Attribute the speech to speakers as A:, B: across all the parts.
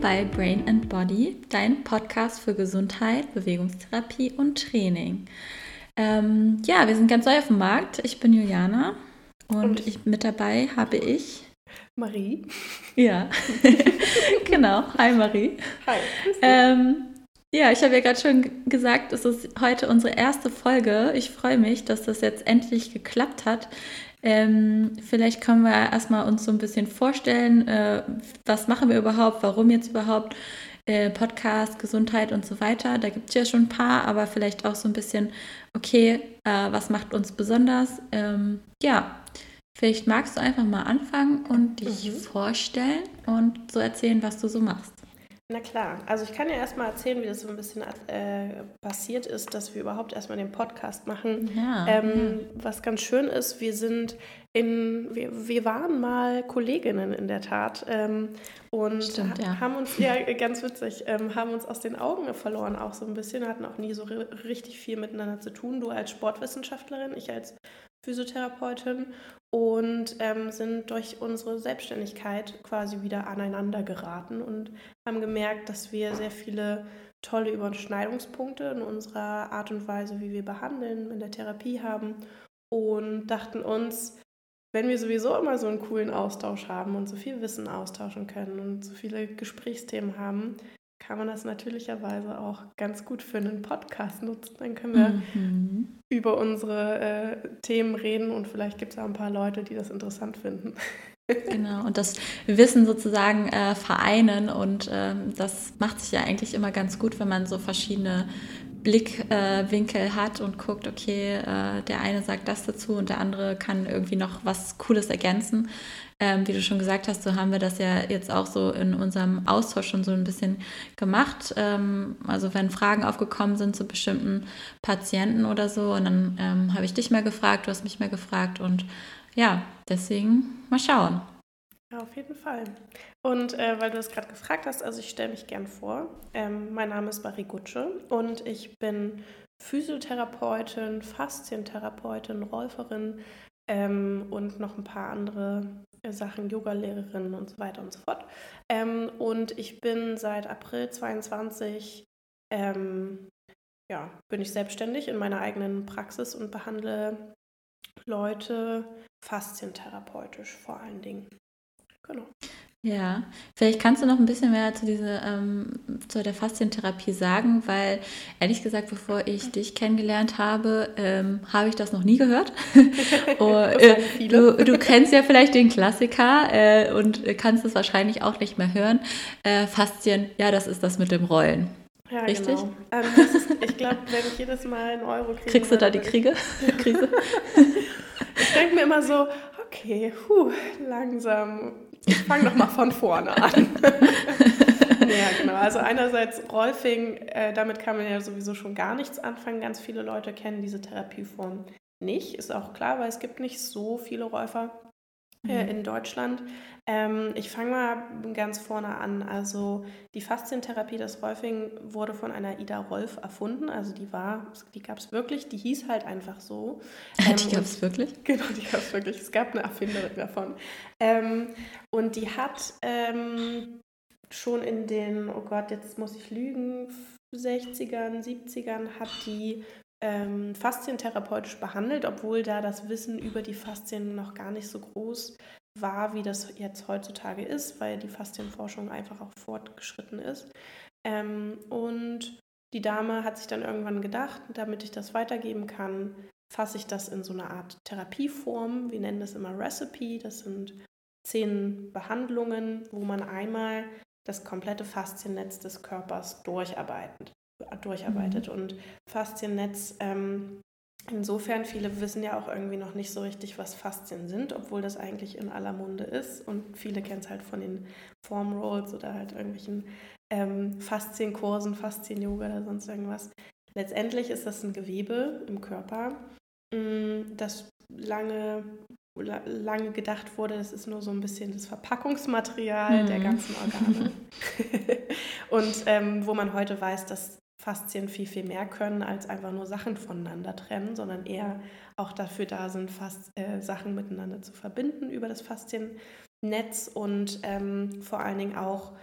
A: bei Brain and Body, dein Podcast für Gesundheit, Bewegungstherapie und Training. Ähm, ja, wir sind ganz neu auf dem Markt. Ich bin Juliana und, und ich, mit dabei habe ich
B: Marie.
A: Ja, genau. Hi Marie. Hi. Ähm, ja, ich habe ja gerade schon gesagt, es ist heute unsere erste Folge. Ich freue mich, dass das jetzt endlich geklappt hat. Ähm, vielleicht können wir erstmal uns so ein bisschen vorstellen, äh, was machen wir überhaupt, warum jetzt überhaupt äh, Podcast, Gesundheit und so weiter. Da gibt es ja schon ein paar, aber vielleicht auch so ein bisschen, okay, äh, was macht uns besonders? Ähm, ja, vielleicht magst du einfach mal anfangen und dich mhm. vorstellen und so erzählen, was du so machst.
B: Na klar, also ich kann ja erstmal erzählen, wie das so ein bisschen äh, passiert ist, dass wir überhaupt erstmal den Podcast machen. Ja, ähm, ja. Was ganz schön ist, wir sind in, wir, wir waren mal Kolleginnen in der Tat ähm, und Stimmt, ja. haben uns, ja ganz witzig, ähm, haben uns aus den Augen verloren auch so ein bisschen, hatten auch nie so richtig viel miteinander zu tun. Du als Sportwissenschaftlerin, ich als Physiotherapeutin und ähm, sind durch unsere Selbstständigkeit quasi wieder aneinander geraten und haben gemerkt, dass wir sehr viele tolle Überschneidungspunkte in unserer Art und Weise, wie wir behandeln, in der Therapie haben und dachten uns, wenn wir sowieso immer so einen coolen Austausch haben und so viel Wissen austauschen können und so viele Gesprächsthemen haben, kann man das natürlicherweise auch ganz gut für einen Podcast nutzen. Dann können wir mhm. über unsere äh, Themen reden und vielleicht gibt es auch ein paar Leute, die das interessant finden.
A: Genau, und das Wissen sozusagen äh, vereinen und ähm, das macht sich ja eigentlich immer ganz gut, wenn man so verschiedene Blickwinkel äh, hat und guckt, okay, äh, der eine sagt das dazu und der andere kann irgendwie noch was Cooles ergänzen. Ähm, wie du schon gesagt hast, so haben wir das ja jetzt auch so in unserem Austausch schon so ein bisschen gemacht. Ähm, also wenn Fragen aufgekommen sind zu bestimmten Patienten oder so, und dann ähm, habe ich dich mal gefragt, du hast mich mal gefragt und ja, deswegen mal schauen.
B: Ja, auf jeden Fall. Und äh, weil du das gerade gefragt hast, also ich stelle mich gern vor. Ähm, mein Name ist Barry Gutsche und ich bin Physiotherapeutin, Faszientherapeutin, Räuferin ähm, und noch ein paar andere Sachen Yoga-Lehrerin und so weiter und so fort. Ähm, und ich bin seit April 22 ähm, ja, bin ich selbstständig in meiner eigenen Praxis und behandle Leute faszientherapeutisch vor allen Dingen.
A: Genau. Ja, vielleicht kannst du noch ein bisschen mehr zu, dieser, ähm, zu der Faszientherapie sagen, weil ehrlich gesagt, bevor ich dich kennengelernt habe, ähm, habe ich das noch nie gehört. oh, äh, du, du, kennst ja vielleicht den Klassiker äh, und kannst es wahrscheinlich auch nicht mehr hören. Äh, Faszien, ja, das ist das mit dem Rollen. Ja, Richtig? Genau.
B: Ähm, ist, ich glaube, wenn ich jedes Mal einen Euro kriege.
A: Kriegst du da die Kriege? Krise?
B: ich denke mir immer so, okay, puh, langsam ich fange doch mal von vorne an. ja, genau. Also einerseits Rolfing, äh, damit kann man ja sowieso schon gar nichts anfangen. Ganz viele Leute kennen diese Therapieform nicht. Ist auch klar, weil es gibt nicht so viele Räufer äh, mhm. in Deutschland. Ähm, ich fange mal ganz vorne an. Also die Faszientherapie, das Rolfing, wurde von einer Ida Rolf erfunden. Also die war, die gab es wirklich, die hieß halt einfach so.
A: Ähm, die gab es wirklich?
B: Genau, die gab es wirklich. Es gab eine Erfinderin davon. Ähm, und die hat ähm, schon in den, oh Gott, jetzt muss ich lügen, 60ern, 70ern hat die ähm, faszientherapeutisch behandelt, obwohl da das Wissen über die Faszien noch gar nicht so groß war, wie das jetzt heutzutage ist, weil die Faszienforschung einfach auch fortgeschritten ist. Ähm, und die Dame hat sich dann irgendwann gedacht, damit ich das weitergeben kann, fasse ich das in so eine Art Therapieform. Wir nennen das immer Recipe. Das sind zehn Behandlungen, wo man einmal das komplette Fasziennetz des Körpers durcharbeitet durcharbeitet. Mhm. Und Fasziennetz, ähm, insofern, viele wissen ja auch irgendwie noch nicht so richtig, was Faszien sind, obwohl das eigentlich in aller Munde ist. Und viele kennen es halt von den Form Rolls oder halt irgendwelchen ähm, Faszienkursen, Faszien-Yoga oder sonst irgendwas. Letztendlich ist das ein Gewebe im Körper, mm, das lange lange gedacht wurde, das ist nur so ein bisschen das Verpackungsmaterial mhm. der ganzen Organe. und ähm, wo man heute weiß, dass Faszien viel, viel mehr können, als einfach nur Sachen voneinander trennen, sondern eher auch dafür da sind, fast äh, Sachen miteinander zu verbinden über das Fasziennetz und ähm, vor allen Dingen auch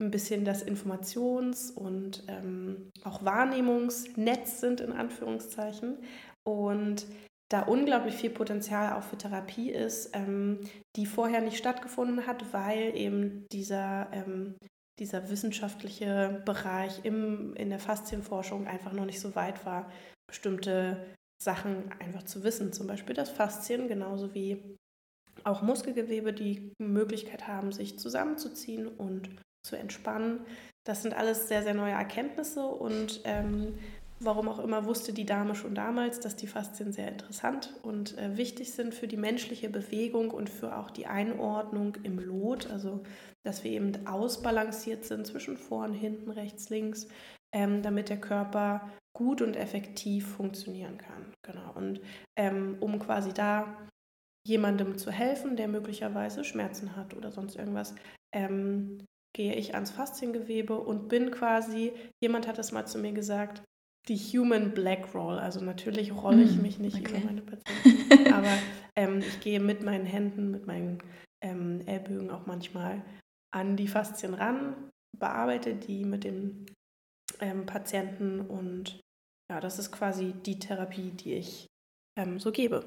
B: ein bisschen das Informations- und ähm, auch Wahrnehmungsnetz sind, in Anführungszeichen. Und da unglaublich viel Potenzial auch für Therapie ist, ähm, die vorher nicht stattgefunden hat, weil eben dieser, ähm, dieser wissenschaftliche Bereich im, in der Faszienforschung einfach noch nicht so weit war, bestimmte Sachen einfach zu wissen. Zum Beispiel das Faszien, genauso wie auch Muskelgewebe die Möglichkeit haben, sich zusammenzuziehen und zu entspannen. Das sind alles sehr, sehr neue Erkenntnisse und ähm, warum auch immer wusste die Dame schon damals, dass die Faszien sehr interessant und äh, wichtig sind für die menschliche Bewegung und für auch die Einordnung im Lot, also dass wir eben ausbalanciert sind zwischen vorn, hinten, rechts, links, ähm, damit der Körper gut und effektiv funktionieren kann. Genau. Und ähm, um quasi da jemandem zu helfen, der möglicherweise Schmerzen hat oder sonst irgendwas, ähm, gehe ich ans Fasziengewebe und bin quasi, jemand hat es mal zu mir gesagt, die Human Black Roll. Also natürlich rolle ich hm, mich nicht okay. über meine Patienten, aber ähm, ich gehe mit meinen Händen, mit meinen ähm, Ellbögen auch manchmal an die Faszien ran, bearbeite die mit dem ähm, Patienten und ja, das ist quasi die Therapie, die ich ähm, so gebe.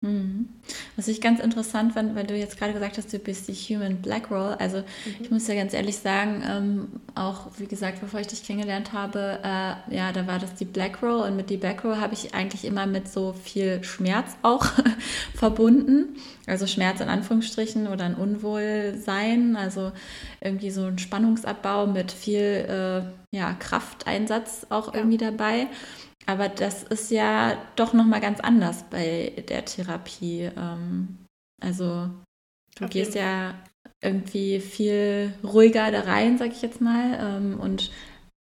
A: Mhm. Was ich ganz interessant fand, weil du jetzt gerade gesagt hast, du bist die Human Black Roll. Also mhm. ich muss ja ganz ehrlich sagen, ähm, auch wie gesagt, bevor ich dich kennengelernt habe, äh, ja, da war das die Black Roll und mit die Black Roll habe ich eigentlich immer mit so viel Schmerz auch verbunden. Also Schmerz in Anführungsstrichen oder ein Unwohlsein, also irgendwie so ein Spannungsabbau mit viel äh, ja, Krafteinsatz auch ja. irgendwie dabei. Aber das ist ja doch nochmal ganz anders bei der Therapie. Ähm, also du Auf gehst ja irgendwie viel ruhiger da rein, sag ich jetzt mal. Ähm, und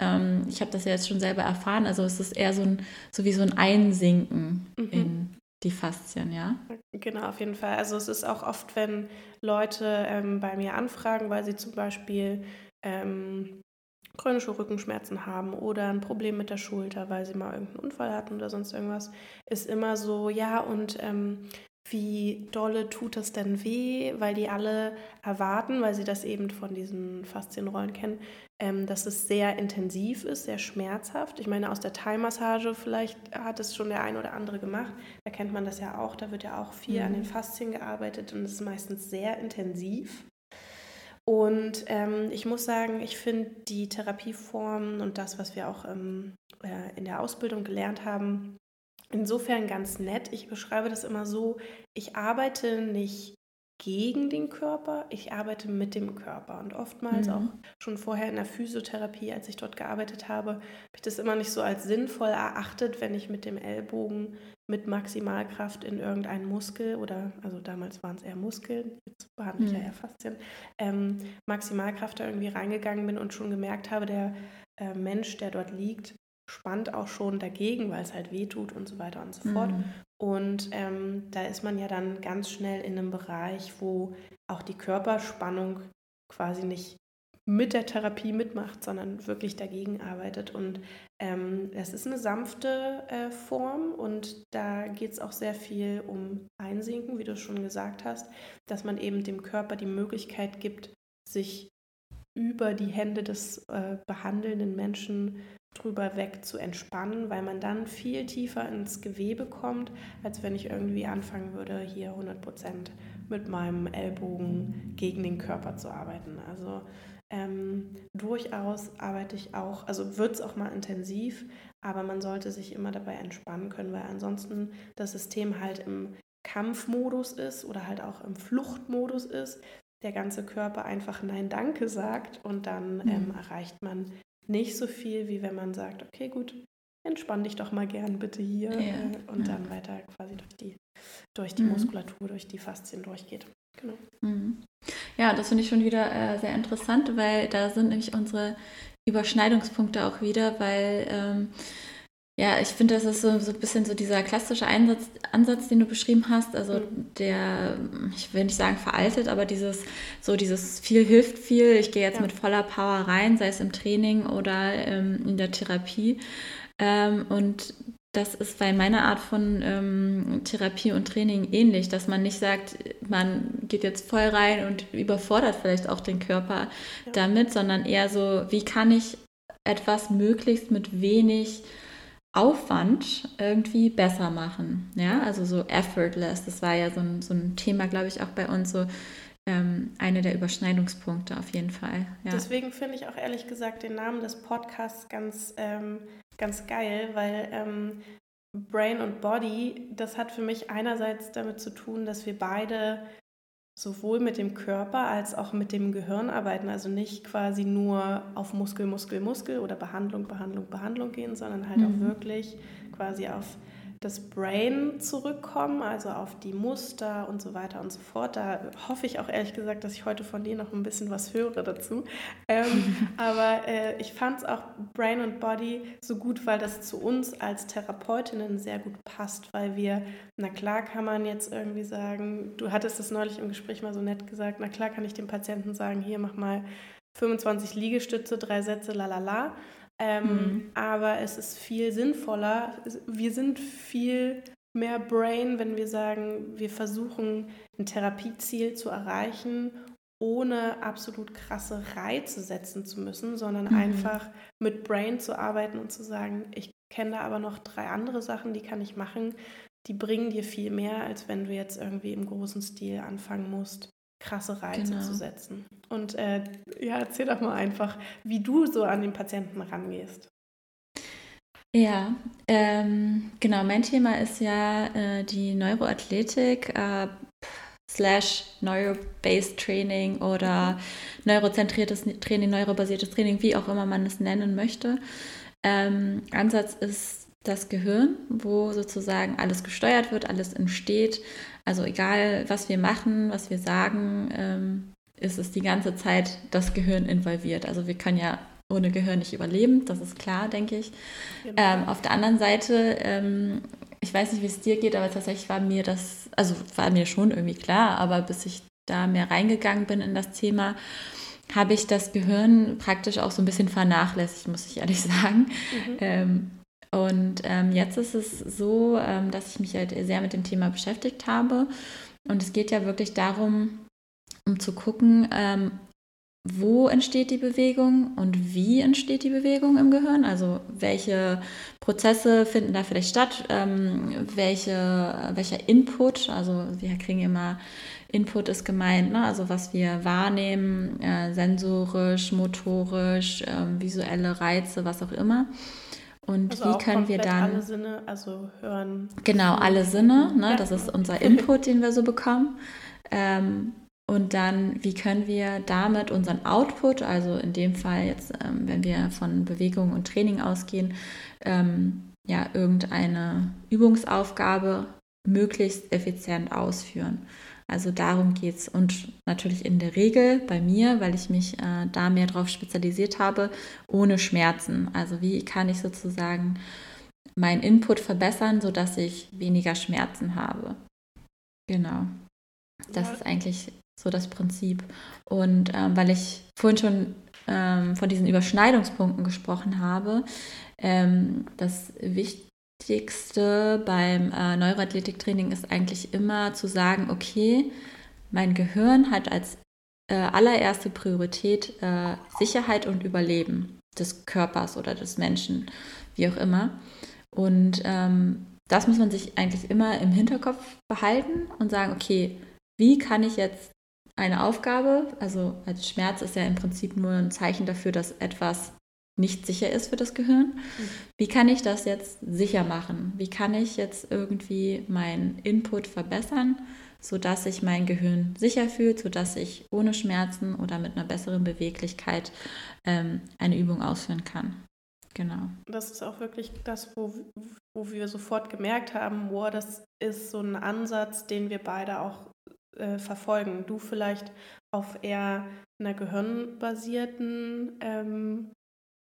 A: ähm, ich habe das ja jetzt schon selber erfahren. Also es ist eher so, ein, so wie so ein Einsinken mhm. in die Faszien, ja?
B: Genau, auf jeden Fall. Also es ist auch oft, wenn Leute ähm, bei mir anfragen, weil sie zum Beispiel ähm, chronische Rückenschmerzen haben oder ein Problem mit der Schulter, weil sie mal irgendeinen Unfall hatten oder sonst irgendwas, ist immer so, ja, und ähm, wie dolle tut das denn weh, weil die alle erwarten, weil sie das eben von diesen Faszienrollen kennen, ähm, dass es sehr intensiv ist, sehr schmerzhaft. Ich meine, aus der Thai-Massage vielleicht hat es schon der ein oder andere gemacht. Da kennt man das ja auch. Da wird ja auch viel mhm. an den Faszien gearbeitet und es ist meistens sehr intensiv. Und ähm, ich muss sagen, ich finde die Therapieformen und das, was wir auch ähm, äh, in der Ausbildung gelernt haben, insofern ganz nett. Ich beschreibe das immer so, ich arbeite nicht gegen den Körper, ich arbeite mit dem Körper. Und oftmals mhm. auch schon vorher in der Physiotherapie, als ich dort gearbeitet habe, habe ich das immer nicht so als sinnvoll erachtet, wenn ich mit dem Ellbogen mit Maximalkraft in irgendeinen Muskel oder, also damals waren es eher Muskeln, jetzt behandle ich mhm. ja eher Faszien, ähm, Maximalkraft da irgendwie reingegangen bin und schon gemerkt habe, der äh, Mensch, der dort liegt, spannt auch schon dagegen, weil es halt weh tut und so weiter und so fort. Mhm. Und ähm, da ist man ja dann ganz schnell in einem Bereich, wo auch die Körperspannung quasi nicht mit der Therapie mitmacht, sondern wirklich dagegen arbeitet. Und ähm, es ist eine sanfte äh, Form und da geht es auch sehr viel um Einsinken, wie du schon gesagt hast, dass man eben dem Körper die Möglichkeit gibt, sich über die Hände des äh, behandelnden Menschen drüber weg zu entspannen, weil man dann viel tiefer ins Gewebe kommt, als wenn ich irgendwie anfangen würde, hier 100 Prozent mit meinem Ellbogen gegen den Körper zu arbeiten. Also ähm, durchaus arbeite ich auch, also wird es auch mal intensiv, aber man sollte sich immer dabei entspannen können, weil ansonsten das System halt im Kampfmodus ist oder halt auch im Fluchtmodus ist, der ganze Körper einfach Nein Danke sagt und dann mhm. ähm, erreicht man nicht so viel, wie wenn man sagt, okay, gut, entspann dich doch mal gern bitte hier ja. äh, und ja. dann weiter quasi durch die, durch die mhm. Muskulatur, durch die Faszien durchgeht. Genau.
A: Mhm. Ja, das finde ich schon wieder äh, sehr interessant, weil da sind nämlich unsere Überschneidungspunkte auch wieder, weil ähm, Ja, ich finde, das ist so, so ein bisschen so dieser klassische Einsatz, Ansatz, den du beschrieben hast. Also mhm. der, ich will nicht sagen veraltet, aber dieses, so dieses viel hilft viel. Ich gehe jetzt ja. mit voller Power rein, sei es im Training oder ähm, in der Therapie. Ähm, und das ist bei meiner Art von ähm, Therapie und Training ähnlich, dass man nicht sagt, man geht jetzt voll rein und überfordert vielleicht auch den Körper ja. damit, sondern eher so, wie kann ich etwas möglichst mit wenig Aufwand irgendwie besser machen. Ja, also so effortless. Das war ja so ein, so ein Thema, glaube ich, auch bei uns so ähm, eine der Überschneidungspunkte auf jeden Fall.
B: Ja. Deswegen finde ich auch ehrlich gesagt den Namen des Podcasts ganz, ähm, ganz geil, weil ähm, Brain und Body, das hat für mich einerseits damit zu tun, dass wir beide sowohl mit dem Körper als auch mit dem Gehirn arbeiten. Also nicht quasi nur auf Muskel, Muskel, Muskel oder Behandlung, Behandlung, Behandlung gehen, sondern halt mhm. auch wirklich quasi auf das Brain zurückkommen, also auf die Muster und so weiter und so fort. Da hoffe ich auch ehrlich gesagt, dass ich heute von dir noch ein bisschen was höre dazu. Ähm, aber äh, ich fand es auch Brain und Body so gut, weil das zu uns als Therapeutinnen sehr gut passt, weil wir, na klar kann man jetzt irgendwie sagen, du hattest es neulich im Gespräch mal so nett gesagt, na klar kann ich dem Patienten sagen, hier mach mal 25 Liegestütze, drei Sätze, lalala. Ähm, mhm. Aber es ist viel sinnvoller. Wir sind viel mehr Brain, wenn wir sagen, wir versuchen ein Therapieziel zu erreichen, ohne absolut krasse Reize setzen zu müssen, sondern mhm. einfach mit Brain zu arbeiten und zu sagen, ich kenne da aber noch drei andere Sachen, die kann ich machen, die bringen dir viel mehr, als wenn du jetzt irgendwie im großen Stil anfangen musst, krasse Reize genau. zu setzen. Und äh, ja, erzähl doch mal einfach, wie du so an den Patienten rangehst.
A: Ja, ähm, genau, mein Thema ist ja äh, die Neuroathletik äh, slash Neuro-Based Training oder neurozentriertes Training, neurobasiertes Training, wie auch immer man es nennen möchte. Ähm, Ansatz ist das Gehirn, wo sozusagen alles gesteuert wird, alles entsteht, also egal, was wir machen, was wir sagen, ähm, ist es die ganze Zeit das Gehirn involviert. Also wir können ja ohne Gehirn nicht überleben, das ist klar, denke ich. Genau. Ähm, auf der anderen Seite, ähm, ich weiß nicht, wie es dir geht, aber tatsächlich war mir das, also war mir schon irgendwie klar, aber bis ich da mehr reingegangen bin in das Thema, habe ich das Gehirn praktisch auch so ein bisschen vernachlässigt, muss ich ehrlich sagen. Mhm. Ähm, und ähm, jetzt ist es so, ähm, dass ich mich halt sehr mit dem Thema beschäftigt habe. Und es geht ja wirklich darum, um zu gucken, ähm, wo entsteht die Bewegung und wie entsteht die Bewegung im Gehirn? Also welche Prozesse finden da vielleicht statt? Ähm, welche, welcher Input? Also wir kriegen immer Input ist gemeint, ne? also was wir wahrnehmen, äh, sensorisch, motorisch, äh, visuelle Reize, was auch immer. Und also wie können wir dann.
B: Alle Sinne, also hören.
A: Genau, alle Sinne, ne? Ja. das ist unser Input, den wir so bekommen. Ähm, und dann, wie können wir damit unseren Output, also in dem Fall jetzt, ähm, wenn wir von Bewegung und Training ausgehen, ähm, ja, irgendeine Übungsaufgabe möglichst effizient ausführen. Also darum geht es. Und natürlich in der Regel bei mir, weil ich mich äh, da mehr drauf spezialisiert habe, ohne Schmerzen. Also wie kann ich sozusagen meinen Input verbessern, sodass ich weniger Schmerzen habe. Genau. Das ja. ist eigentlich so das Prinzip. Und ähm, weil ich vorhin schon ähm, von diesen Überschneidungspunkten gesprochen habe, ähm, das Wichtigste Wichtigste beim äh, Neuroathletiktraining ist eigentlich immer zu sagen, okay, mein Gehirn hat als äh, allererste Priorität äh, Sicherheit und Überleben des Körpers oder des Menschen, wie auch immer. Und ähm, das muss man sich eigentlich immer im Hinterkopf behalten und sagen, okay, wie kann ich jetzt eine Aufgabe, also als Schmerz ist ja im Prinzip nur ein Zeichen dafür, dass etwas nicht sicher ist für das Gehirn. Mhm. Wie kann ich das jetzt sicher machen? Wie kann ich jetzt irgendwie meinen Input verbessern, sodass sich mein Gehirn sicher fühlt, sodass ich ohne Schmerzen oder mit einer besseren Beweglichkeit ähm, eine Übung ausführen kann? Genau.
B: Das ist auch wirklich das, wo, wo wir sofort gemerkt haben, wow, das ist so ein Ansatz, den wir beide auch äh, verfolgen. Du vielleicht auf eher einer gehirnbasierten ähm,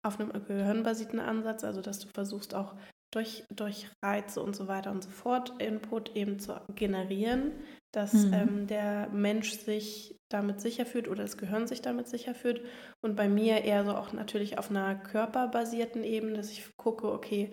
B: auf einem gehirnbasierten Ansatz, also dass du versuchst auch durch, durch Reize und so weiter und so fort Input eben zu generieren, dass mhm. ähm, der Mensch sich damit sicher fühlt oder das Gehirn sich damit sicher fühlt. Und bei mir eher so auch natürlich auf einer körperbasierten Ebene, dass ich gucke, okay,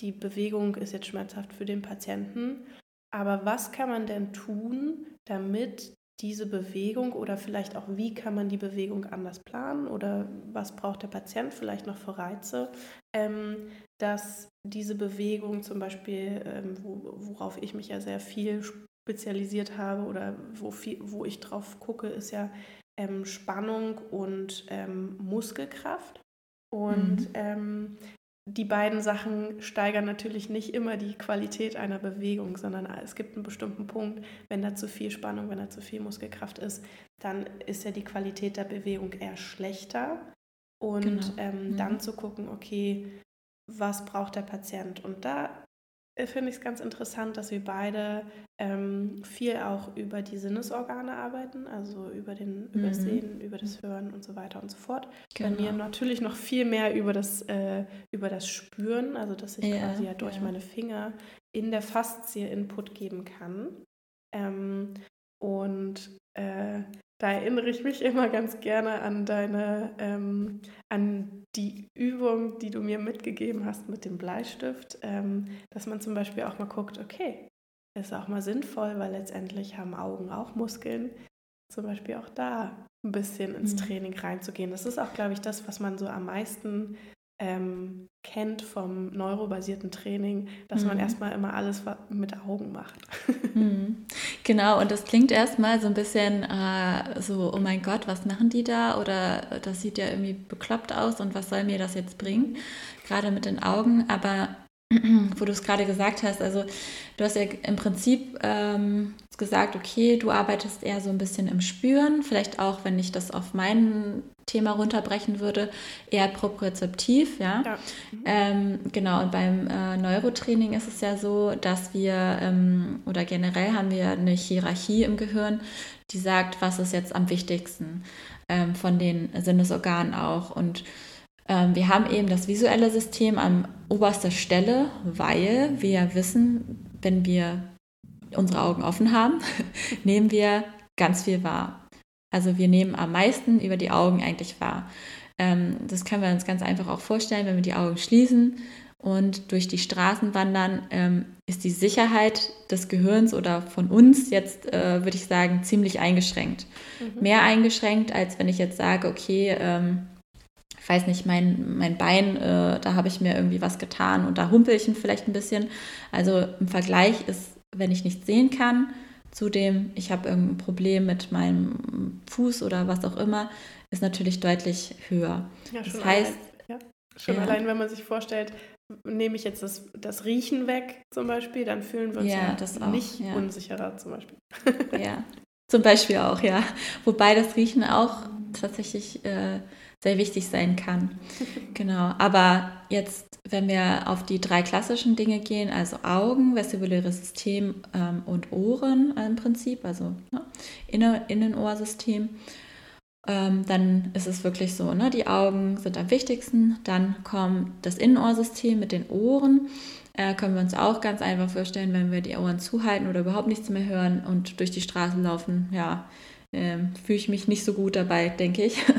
B: die Bewegung ist jetzt schmerzhaft für den Patienten. Aber was kann man denn tun, damit diese Bewegung oder vielleicht auch, wie kann man die Bewegung anders planen oder was braucht der Patient vielleicht noch für Reize, ähm, dass diese Bewegung zum Beispiel, ähm, wo, worauf ich mich ja sehr viel spezialisiert habe oder wo, viel, wo ich drauf gucke, ist ja ähm, Spannung und ähm, Muskelkraft. Und mhm. Die beiden Sachen steigern natürlich nicht immer die Qualität einer Bewegung, sondern es gibt einen bestimmten Punkt, wenn da zu viel Spannung, wenn da zu viel Muskelkraft ist, dann ist ja die Qualität der Bewegung eher schlechter. Und genau. ähm, mhm. dann zu gucken, okay, was braucht der Patient? Und da finde ich es ganz interessant, dass wir beide ähm, viel auch über die Sinnesorgane arbeiten, also über den mhm. Übersehen, über das Hören und so weiter und so fort. Genau. Bei mir natürlich noch viel mehr über das, äh, über das Spüren, also dass ich ja, quasi ja durch ja. meine Finger in der Faszie Input geben kann. Ähm, und äh, da erinnere ich mich immer ganz gerne an deine, ähm, an die Übung, die du mir mitgegeben hast mit dem Bleistift, ähm, dass man zum Beispiel auch mal guckt, okay, ist auch mal sinnvoll, weil letztendlich haben Augen auch Muskeln, zum Beispiel auch da ein bisschen ins mhm. Training reinzugehen. Das ist auch, glaube ich, das, was man so am meisten ähm, kennt vom neurobasierten Training, dass mhm. man erstmal immer alles mit Augen macht.
A: Mhm. Genau, und das klingt erstmal so ein bisschen äh, so, oh mein Gott, was machen die da? Oder das sieht ja irgendwie bekloppt aus und was soll mir das jetzt bringen? Gerade mit den Augen, aber wo du es gerade gesagt hast, also du hast ja im Prinzip ähm, gesagt, okay, du arbeitest eher so ein bisschen im Spüren, vielleicht auch, wenn ich das auf mein Thema runterbrechen würde, eher propriozeptiv, ja. ja. Mhm. Ähm, genau, und beim äh, Neurotraining ist es ja so, dass wir, ähm, oder generell haben wir eine Hierarchie im Gehirn, die sagt, was ist jetzt am wichtigsten ähm, von den Sinnesorganen auch und wir haben eben das visuelle System an oberster Stelle, weil wir wissen, wenn wir unsere Augen offen haben, nehmen wir ganz viel wahr. Also wir nehmen am meisten über die Augen eigentlich wahr. Ähm, das können wir uns ganz einfach auch vorstellen, wenn wir die Augen schließen und durch die Straßen wandern, ähm, ist die Sicherheit des Gehirns oder von uns jetzt, äh, würde ich sagen, ziemlich eingeschränkt. Mhm. Mehr eingeschränkt, als wenn ich jetzt sage, okay, weiß nicht, mein, mein Bein, äh, da habe ich mir irgendwie was getan und da humpel ich ihn vielleicht ein bisschen. Also im Vergleich ist, wenn ich nichts sehen kann, zu dem, ich habe irgendein Problem mit meinem Fuß oder was auch immer, ist natürlich deutlich höher. Ja, das heißt,
B: allein, ja. schon ja. allein, wenn man sich vorstellt, nehme ich jetzt das, das Riechen weg zum Beispiel, dann fühlen wir uns ja, ja auch, nicht unsicherer zum Beispiel.
A: Ja, zum Beispiel auch, ja. Wobei das Riechen auch tatsächlich äh, sehr wichtig sein kann. Genau. Aber jetzt, wenn wir auf die drei klassischen Dinge gehen, also Augen, vestibuläres System ähm, und Ohren im Prinzip, also ne, Inner Innenohrsystem, ähm, dann ist es wirklich so, ne, die Augen sind am wichtigsten. Dann kommt das Innenohrsystem mit den Ohren. Äh, können wir uns auch ganz einfach vorstellen, wenn wir die Ohren zuhalten oder überhaupt nichts mehr hören und durch die Straße laufen, ja, äh, fühle ich mich nicht so gut dabei, denke ich.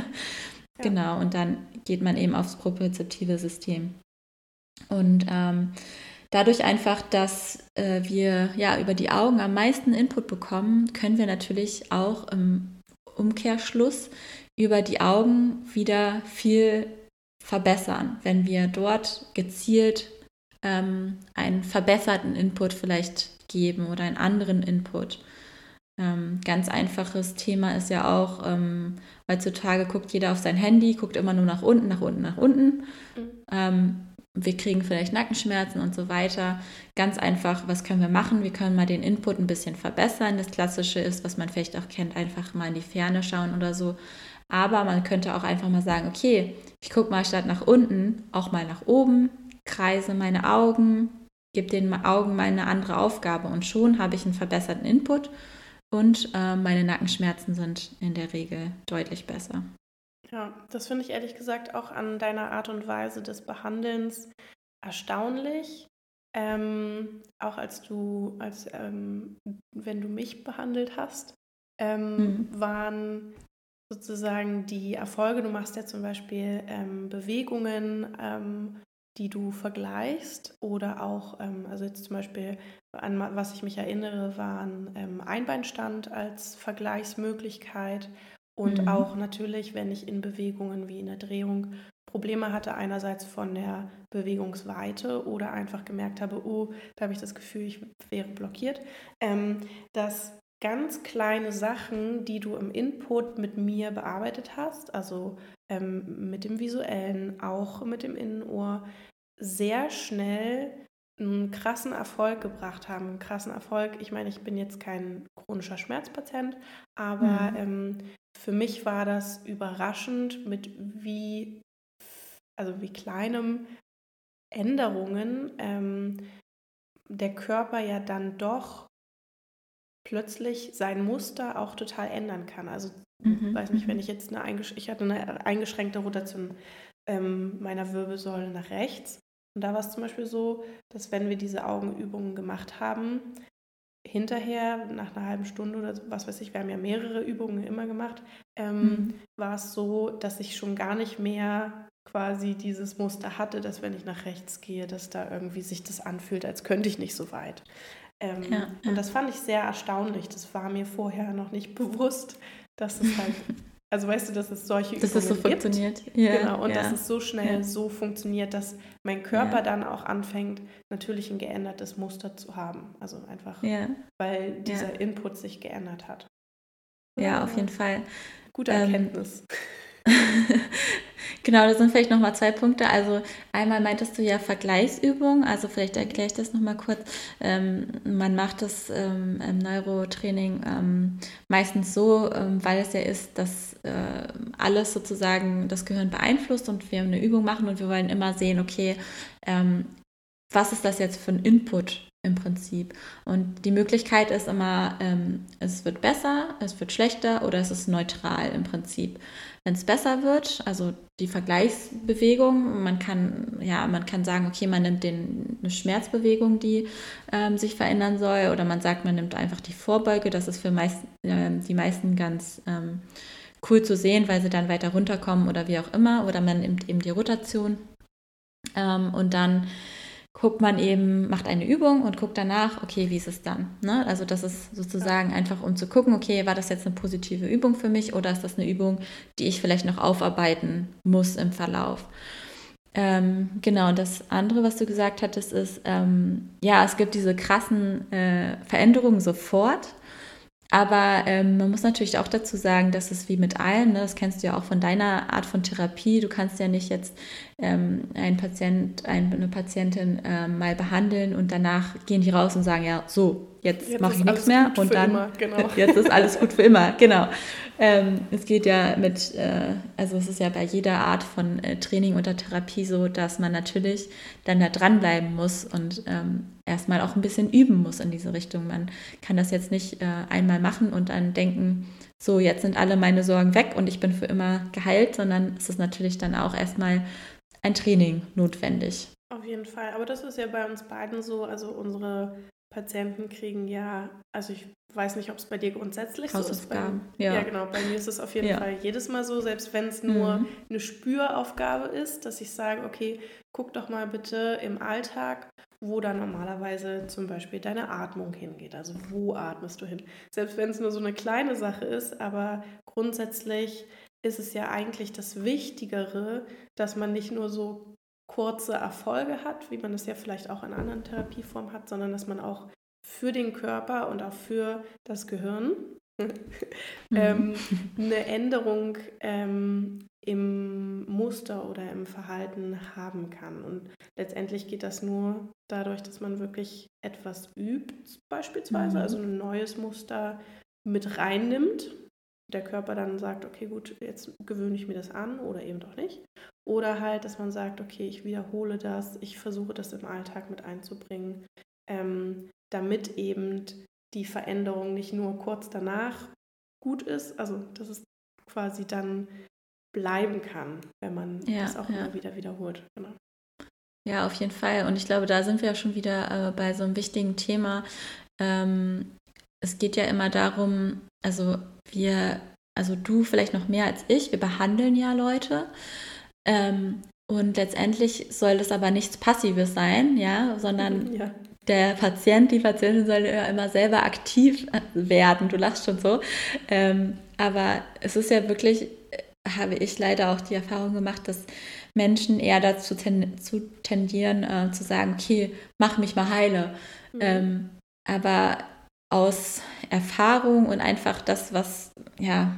A: Genau, und dann geht man eben aufs propriozeptive System. Und ähm, dadurch einfach, dass äh, wir ja über die Augen am meisten Input bekommen, können wir natürlich auch im Umkehrschluss über die Augen wieder viel verbessern, wenn wir dort gezielt ähm, einen verbesserten Input vielleicht geben oder einen anderen Input. Ähm, ganz einfaches Thema ist ja auch, ähm, heutzutage guckt jeder auf sein Handy, guckt immer nur nach unten, nach unten, nach unten. Mhm. Ähm, wir kriegen vielleicht Nackenschmerzen und so weiter. Ganz einfach, was können wir machen? Wir können mal den Input ein bisschen verbessern. Das Klassische ist, was man vielleicht auch kennt, einfach mal in die Ferne schauen oder so. Aber man könnte auch einfach mal sagen, okay, ich gucke mal statt nach unten auch mal nach oben, kreise meine Augen, gebe den Augen mal eine andere Aufgabe und schon habe ich einen verbesserten Input und äh, meine Nackenschmerzen sind in der Regel deutlich besser.
B: Ja, das finde ich ehrlich gesagt auch an deiner Art und Weise des Behandelns erstaunlich, ähm, auch als du, als ähm, wenn du mich behandelt hast, ähm, mhm. waren sozusagen die Erfolge. Du machst ja zum Beispiel ähm, Bewegungen, ähm, die du vergleichst oder auch, ähm, also jetzt zum Beispiel an was ich mich erinnere, waren Einbeinstand als Vergleichsmöglichkeit und mhm. auch natürlich, wenn ich in Bewegungen wie in der Drehung Probleme hatte, einerseits von der Bewegungsweite oder einfach gemerkt habe, oh, da habe ich das Gefühl, ich wäre blockiert, ähm, dass ganz kleine Sachen, die du im Input mit mir bearbeitet hast, also ähm, mit dem visuellen, auch mit dem Innenohr, sehr schnell einen krassen Erfolg gebracht haben. Einen krassen Erfolg. Ich meine, ich bin jetzt kein chronischer Schmerzpatient, aber mhm. ähm, für mich war das überraschend, mit wie also wie kleinem Änderungen ähm, der Körper ja dann doch plötzlich sein Muster auch total ändern kann. Also mhm. weiß nicht, wenn mhm. ich jetzt eine, eingesch ich hatte eine eingeschränkte Rotation ähm, meiner Wirbelsäule nach rechts. Und da war es zum Beispiel so, dass wenn wir diese Augenübungen gemacht haben, hinterher, nach einer halben Stunde oder was weiß ich, wir haben ja mehrere Übungen immer gemacht, ähm, mhm. war es so, dass ich schon gar nicht mehr quasi dieses Muster hatte, dass wenn ich nach rechts gehe, dass da irgendwie sich das anfühlt, als könnte ich nicht so weit. Ähm, ja, ja. Und das fand ich sehr erstaunlich. Das war mir vorher noch nicht bewusst, dass es halt, also weißt du, dass es solche
A: dass Übungen es so gibt. funktioniert.
B: Ja, genau, und dass es so schnell so funktioniert, dass mein Körper dann auch anfängt, natürlich ein geändertes Muster zu haben. Also einfach, weil dieser Input sich geändert hat.
A: Ja, auf jeden Fall.
B: Gute ähm, Erkenntnis.
A: Ähm, Genau, das sind vielleicht nochmal zwei Punkte. Also einmal meintest du ja Vergleichsübung, also vielleicht erkläre ich das nochmal kurz. Ähm, man macht das ähm, im Neurotraining ähm, meistens so, ähm, weil es ja ist, dass äh, alles sozusagen das Gehirn beeinflusst und wir eine Übung machen und wir wollen immer sehen, okay, ähm, was ist das jetzt für ein Input im Prinzip. Und die Möglichkeit ist immer, ähm, es wird besser, es wird schlechter oder es ist neutral im Prinzip. Wenn es besser wird, also die Vergleichsbewegung, man kann, ja, man kann sagen, okay, man nimmt den, eine Schmerzbewegung, die ähm, sich verändern soll, oder man sagt, man nimmt einfach die Vorbeuge. Das ist für meist, äh, die meisten ganz ähm, cool zu sehen, weil sie dann weiter runterkommen oder wie auch immer. Oder man nimmt eben die Rotation. Ähm, und dann guckt man eben, macht eine Übung und guckt danach, okay, wie ist es dann? Ne? Also das ist sozusagen einfach, um zu gucken, okay, war das jetzt eine positive Übung für mich oder ist das eine Übung, die ich vielleicht noch aufarbeiten muss im Verlauf? Ähm, genau, das andere, was du gesagt hattest, ist, ähm, ja, es gibt diese krassen äh, Veränderungen sofort. Aber ähm, man muss natürlich auch dazu sagen, dass es wie mit allen, ne, das kennst du ja auch von deiner Art von Therapie, du kannst ja nicht jetzt ähm, einen Patient, eine Patientin ähm, mal behandeln und danach gehen die raus und sagen, ja, so, jetzt, mache ich nichts mehr und dann immer, genau. jetzt ist alles gut für immer, genau. Ähm, es geht ja mit, äh, also es ist ja bei jeder Art von äh, Training oder Therapie so, dass man natürlich dann da dranbleiben muss und ähm, erstmal auch ein bisschen üben muss in diese Richtung. Man kann das jetzt nicht äh, einmal machen und dann denken, so jetzt sind alle meine Sorgen weg und ich bin für immer geheilt, sondern es ist natürlich dann auch erstmal ein Training notwendig.
B: Auf jeden Fall. Aber das ist ja bei uns beiden so. Also unsere Patienten kriegen ja, also ich weiß nicht, ob es bei dir grundsätzlich so ist. Bei, ja. ja, genau. Bei mir ist es auf jeden ja. Fall jedes Mal so, selbst wenn es nur mhm. eine Spüraufgabe ist, dass ich sage, okay, guck doch mal bitte im Alltag, wo da normalerweise zum Beispiel deine Atmung hingeht. Also wo atmest du hin? Selbst wenn es nur so eine kleine Sache ist, aber grundsätzlich ist es ja eigentlich das Wichtigere, dass man nicht nur so kurze Erfolge hat, wie man es ja vielleicht auch in anderen Therapieformen hat, sondern dass man auch für den Körper und auch für das Gehirn ähm, mhm. eine Änderung ähm, im Muster oder im Verhalten haben kann. Und letztendlich geht das nur dadurch, dass man wirklich etwas übt, beispielsweise, mhm. also ein neues Muster mit reinnimmt der Körper dann sagt, okay, gut, jetzt gewöhne ich mir das an oder eben doch nicht. Oder halt, dass man sagt, okay, ich wiederhole das, ich versuche das im Alltag mit einzubringen, ähm, damit eben die Veränderung nicht nur kurz danach gut ist, also dass es quasi dann bleiben kann, wenn man ja, das auch ja. immer wieder wiederholt. Genau.
A: Ja, auf jeden Fall. Und ich glaube, da sind wir ja schon wieder äh, bei so einem wichtigen Thema. Ähm, es geht ja immer darum, also wir, also du vielleicht noch mehr als ich, wir behandeln ja Leute. Ähm, und letztendlich soll das aber nichts Passives sein, ja, sondern ja. der Patient, die Patientin soll ja immer selber aktiv werden. Du lachst schon so. Ähm, aber es ist ja wirklich, äh, habe ich leider auch die Erfahrung gemacht, dass Menschen eher dazu ten, zu tendieren, äh, zu sagen, okay, mach mich mal heile. Mhm. Ähm, aber aus Erfahrung und einfach das, was, ja,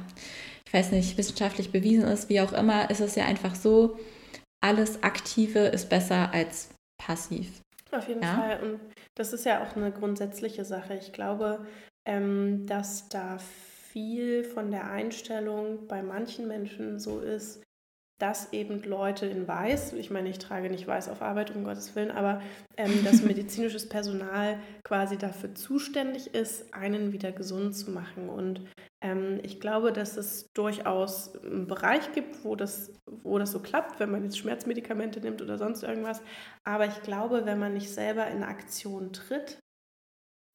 A: ich weiß nicht, wissenschaftlich bewiesen ist, wie auch immer, ist es ja einfach so, alles Aktive ist besser als passiv.
B: Auf jeden ja? Fall. Und das ist ja auch eine grundsätzliche Sache. Ich glaube, ähm, dass da viel von der Einstellung bei manchen Menschen so ist, dass eben Leute in Weiß, ich meine, ich trage nicht Weiß auf Arbeit, um Gottes Willen, aber ähm, dass medizinisches Personal quasi dafür zuständig ist, einen wieder gesund zu machen. Und ähm, ich glaube, dass es durchaus einen Bereich gibt, wo das, wo das so klappt, wenn man jetzt Schmerzmedikamente nimmt oder sonst irgendwas. Aber ich glaube, wenn man nicht selber in Aktion tritt,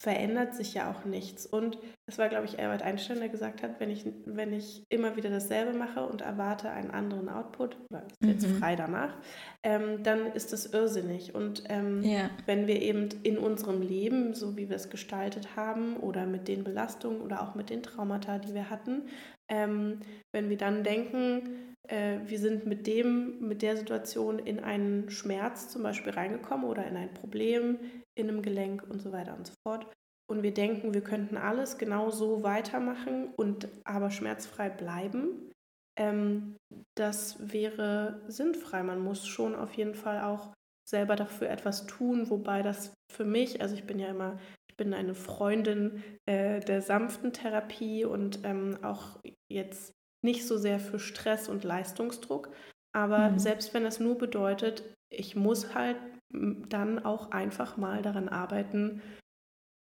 B: verändert sich ja auch nichts. Und es war, glaube ich, Albert Einstein, der gesagt hat, wenn ich, wenn ich immer wieder dasselbe mache und erwarte einen anderen Output, jetzt mhm. frei danach, ähm, dann ist das irrsinnig. Und ähm, ja. wenn wir eben in unserem Leben, so wie wir es gestaltet haben, oder mit den Belastungen oder auch mit den Traumata, die wir hatten, ähm, wenn wir dann denken, äh, wir sind mit dem, mit der Situation in einen Schmerz zum Beispiel reingekommen oder in ein Problem in einem Gelenk und so weiter und so fort. Und wir denken, wir könnten alles genau so weitermachen und aber schmerzfrei bleiben. Ähm, das wäre sinnfrei. Man muss schon auf jeden Fall auch selber dafür etwas tun, wobei das für mich, also ich bin ja immer, ich bin eine Freundin äh, der sanften Therapie und ähm, auch jetzt nicht so sehr für Stress und Leistungsdruck. Aber mhm. selbst wenn das nur bedeutet, ich muss halt dann auch einfach mal daran arbeiten,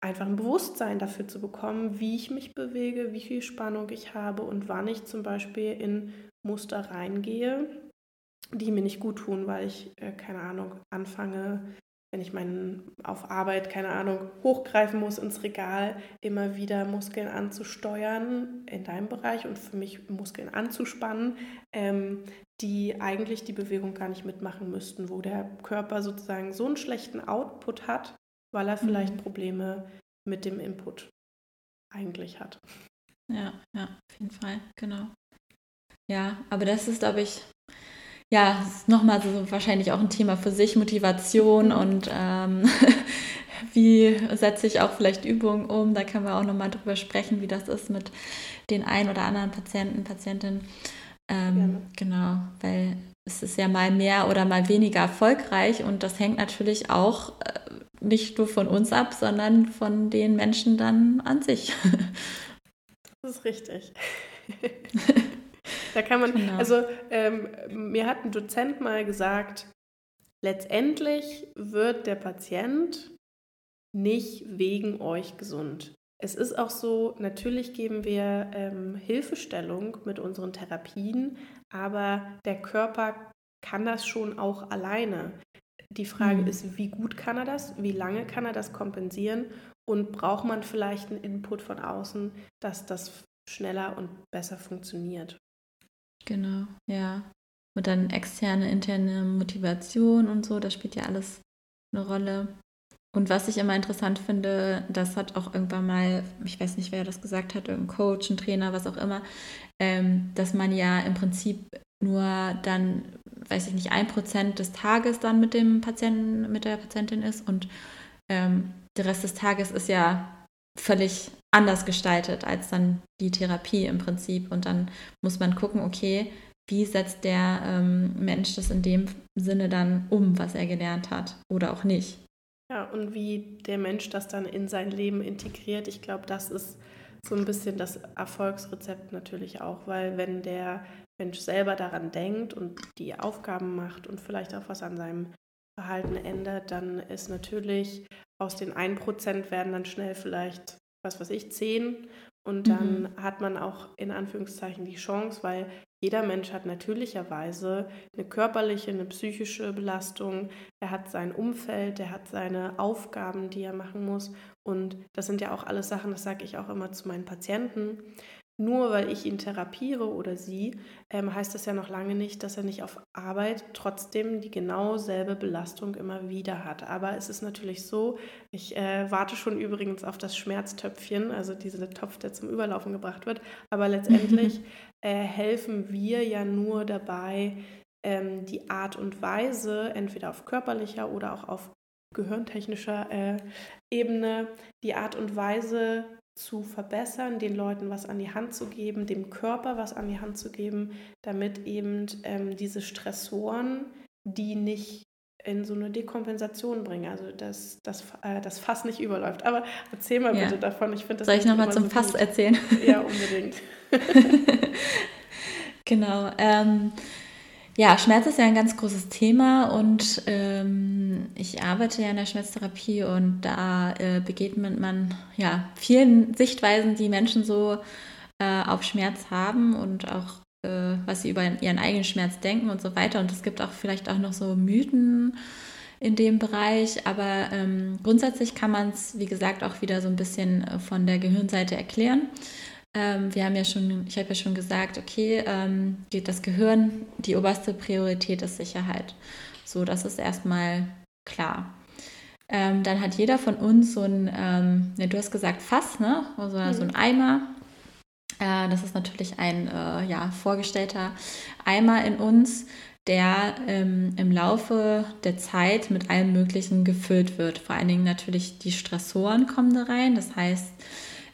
B: einfach ein Bewusstsein dafür zu bekommen, wie ich mich bewege, wie viel Spannung ich habe und wann ich zum Beispiel in Muster reingehe, die mir nicht gut tun, weil ich, äh, keine Ahnung, anfange, wenn ich meinen auf Arbeit, keine Ahnung, hochgreifen muss ins Regal, immer wieder Muskeln anzusteuern in deinem Bereich und für mich Muskeln anzuspannen, ähm, die eigentlich die Bewegung gar nicht mitmachen müssten, wo der Körper sozusagen so einen schlechten Output hat, weil er vielleicht mhm. Probleme mit dem Input eigentlich hat.
A: Ja, ja, auf jeden Fall, genau. Ja, aber das ist, glaube ich, ja, ist nochmal so wahrscheinlich auch ein Thema für sich, Motivation und ähm, wie setze ich auch vielleicht Übungen um. Da können wir auch nochmal drüber sprechen, wie das ist mit den ein oder anderen Patienten, Patientinnen. Ähm, genau, weil es ist ja mal mehr oder mal weniger erfolgreich und das hängt natürlich auch äh, nicht nur von uns ab, sondern von den Menschen dann an sich.
B: Das ist richtig. Da kann man, genau. also ähm, mir hat ein Dozent mal gesagt, letztendlich wird der Patient nicht wegen euch gesund. Es ist auch so, natürlich geben wir ähm, Hilfestellung mit unseren Therapien, aber der Körper kann das schon auch alleine. Die Frage mhm. ist, wie gut kann er das? Wie lange kann er das kompensieren? Und braucht man vielleicht einen Input von außen, dass das schneller und besser funktioniert?
A: Genau, ja. Und dann externe, interne Motivation und so, das spielt ja alles eine Rolle. Und was ich immer interessant finde, das hat auch irgendwann mal, ich weiß nicht, wer das gesagt hat, irgendein Coach, ein Trainer, was auch immer, ähm, dass man ja im Prinzip nur dann, weiß ich nicht, ein Prozent des Tages dann mit dem Patienten, mit der Patientin ist und ähm, der Rest des Tages ist ja völlig anders gestaltet als dann die Therapie im Prinzip. Und dann muss man gucken, okay, wie setzt der ähm, Mensch das in dem Sinne dann um, was er gelernt hat oder auch nicht.
B: Ja, und wie der Mensch das dann in sein Leben integriert, ich glaube, das ist so ein bisschen das Erfolgsrezept natürlich auch, weil wenn der Mensch selber daran denkt und die Aufgaben macht und vielleicht auch was an seinem Verhalten ändert, dann ist natürlich aus den 1% werden dann schnell vielleicht, was weiß ich, 10 Und dann mhm. hat man auch in Anführungszeichen die Chance, weil jeder Mensch hat natürlicherweise eine körperliche, eine psychische Belastung. Er hat sein Umfeld, er hat seine Aufgaben, die er machen muss. Und das sind ja auch alles Sachen, das sage ich auch immer zu meinen Patienten. Nur weil ich ihn therapiere oder sie, ähm, heißt das ja noch lange nicht, dass er nicht auf Arbeit trotzdem die genau selbe Belastung immer wieder hat. Aber es ist natürlich so, ich äh, warte schon übrigens auf das Schmerztöpfchen, also dieser Topf, der zum Überlaufen gebracht wird. Aber letztendlich äh, helfen wir ja nur dabei, ähm, die Art und Weise, entweder auf körperlicher oder auch auf gehirntechnischer äh, Ebene, die Art und Weise zu verbessern, den Leuten was an die Hand zu geben, dem Körper was an die Hand zu geben, damit eben ähm, diese Stressoren, die nicht in so eine Dekompensation bringen, also dass das, äh, das Fass nicht überläuft. Aber erzähl mal ja. bitte davon. Ich finde
A: das Soll ich nochmal zum so Fass gut. erzählen?
B: Ja, unbedingt.
A: genau. Ähm, ja, Schmerz ist ja ein ganz großes Thema und ähm, ich arbeite ja in der Schmerztherapie und da äh, begegnet man ja vielen Sichtweisen, die Menschen so äh, auf Schmerz haben und auch äh, was sie über ihren eigenen Schmerz denken und so weiter. Und es gibt auch vielleicht auch noch so Mythen in dem Bereich, aber ähm, grundsätzlich kann man es, wie gesagt, auch wieder so ein bisschen äh, von der Gehirnseite erklären. Ähm, wir haben ja schon, ich habe ja schon gesagt, okay, ähm, das Gehirn, die oberste Priorität ist Sicherheit. So, das ist erstmal klar. Ähm, dann hat jeder von uns so ein, ja, du hast gesagt Fass, ne? Also mhm. so ein Eimer. Äh, das ist natürlich ein äh, ja, vorgestellter Eimer in uns, der ähm, im Laufe der Zeit mit allem Möglichen gefüllt wird. Vor allen Dingen natürlich die Stressoren kommen da rein. Das heißt,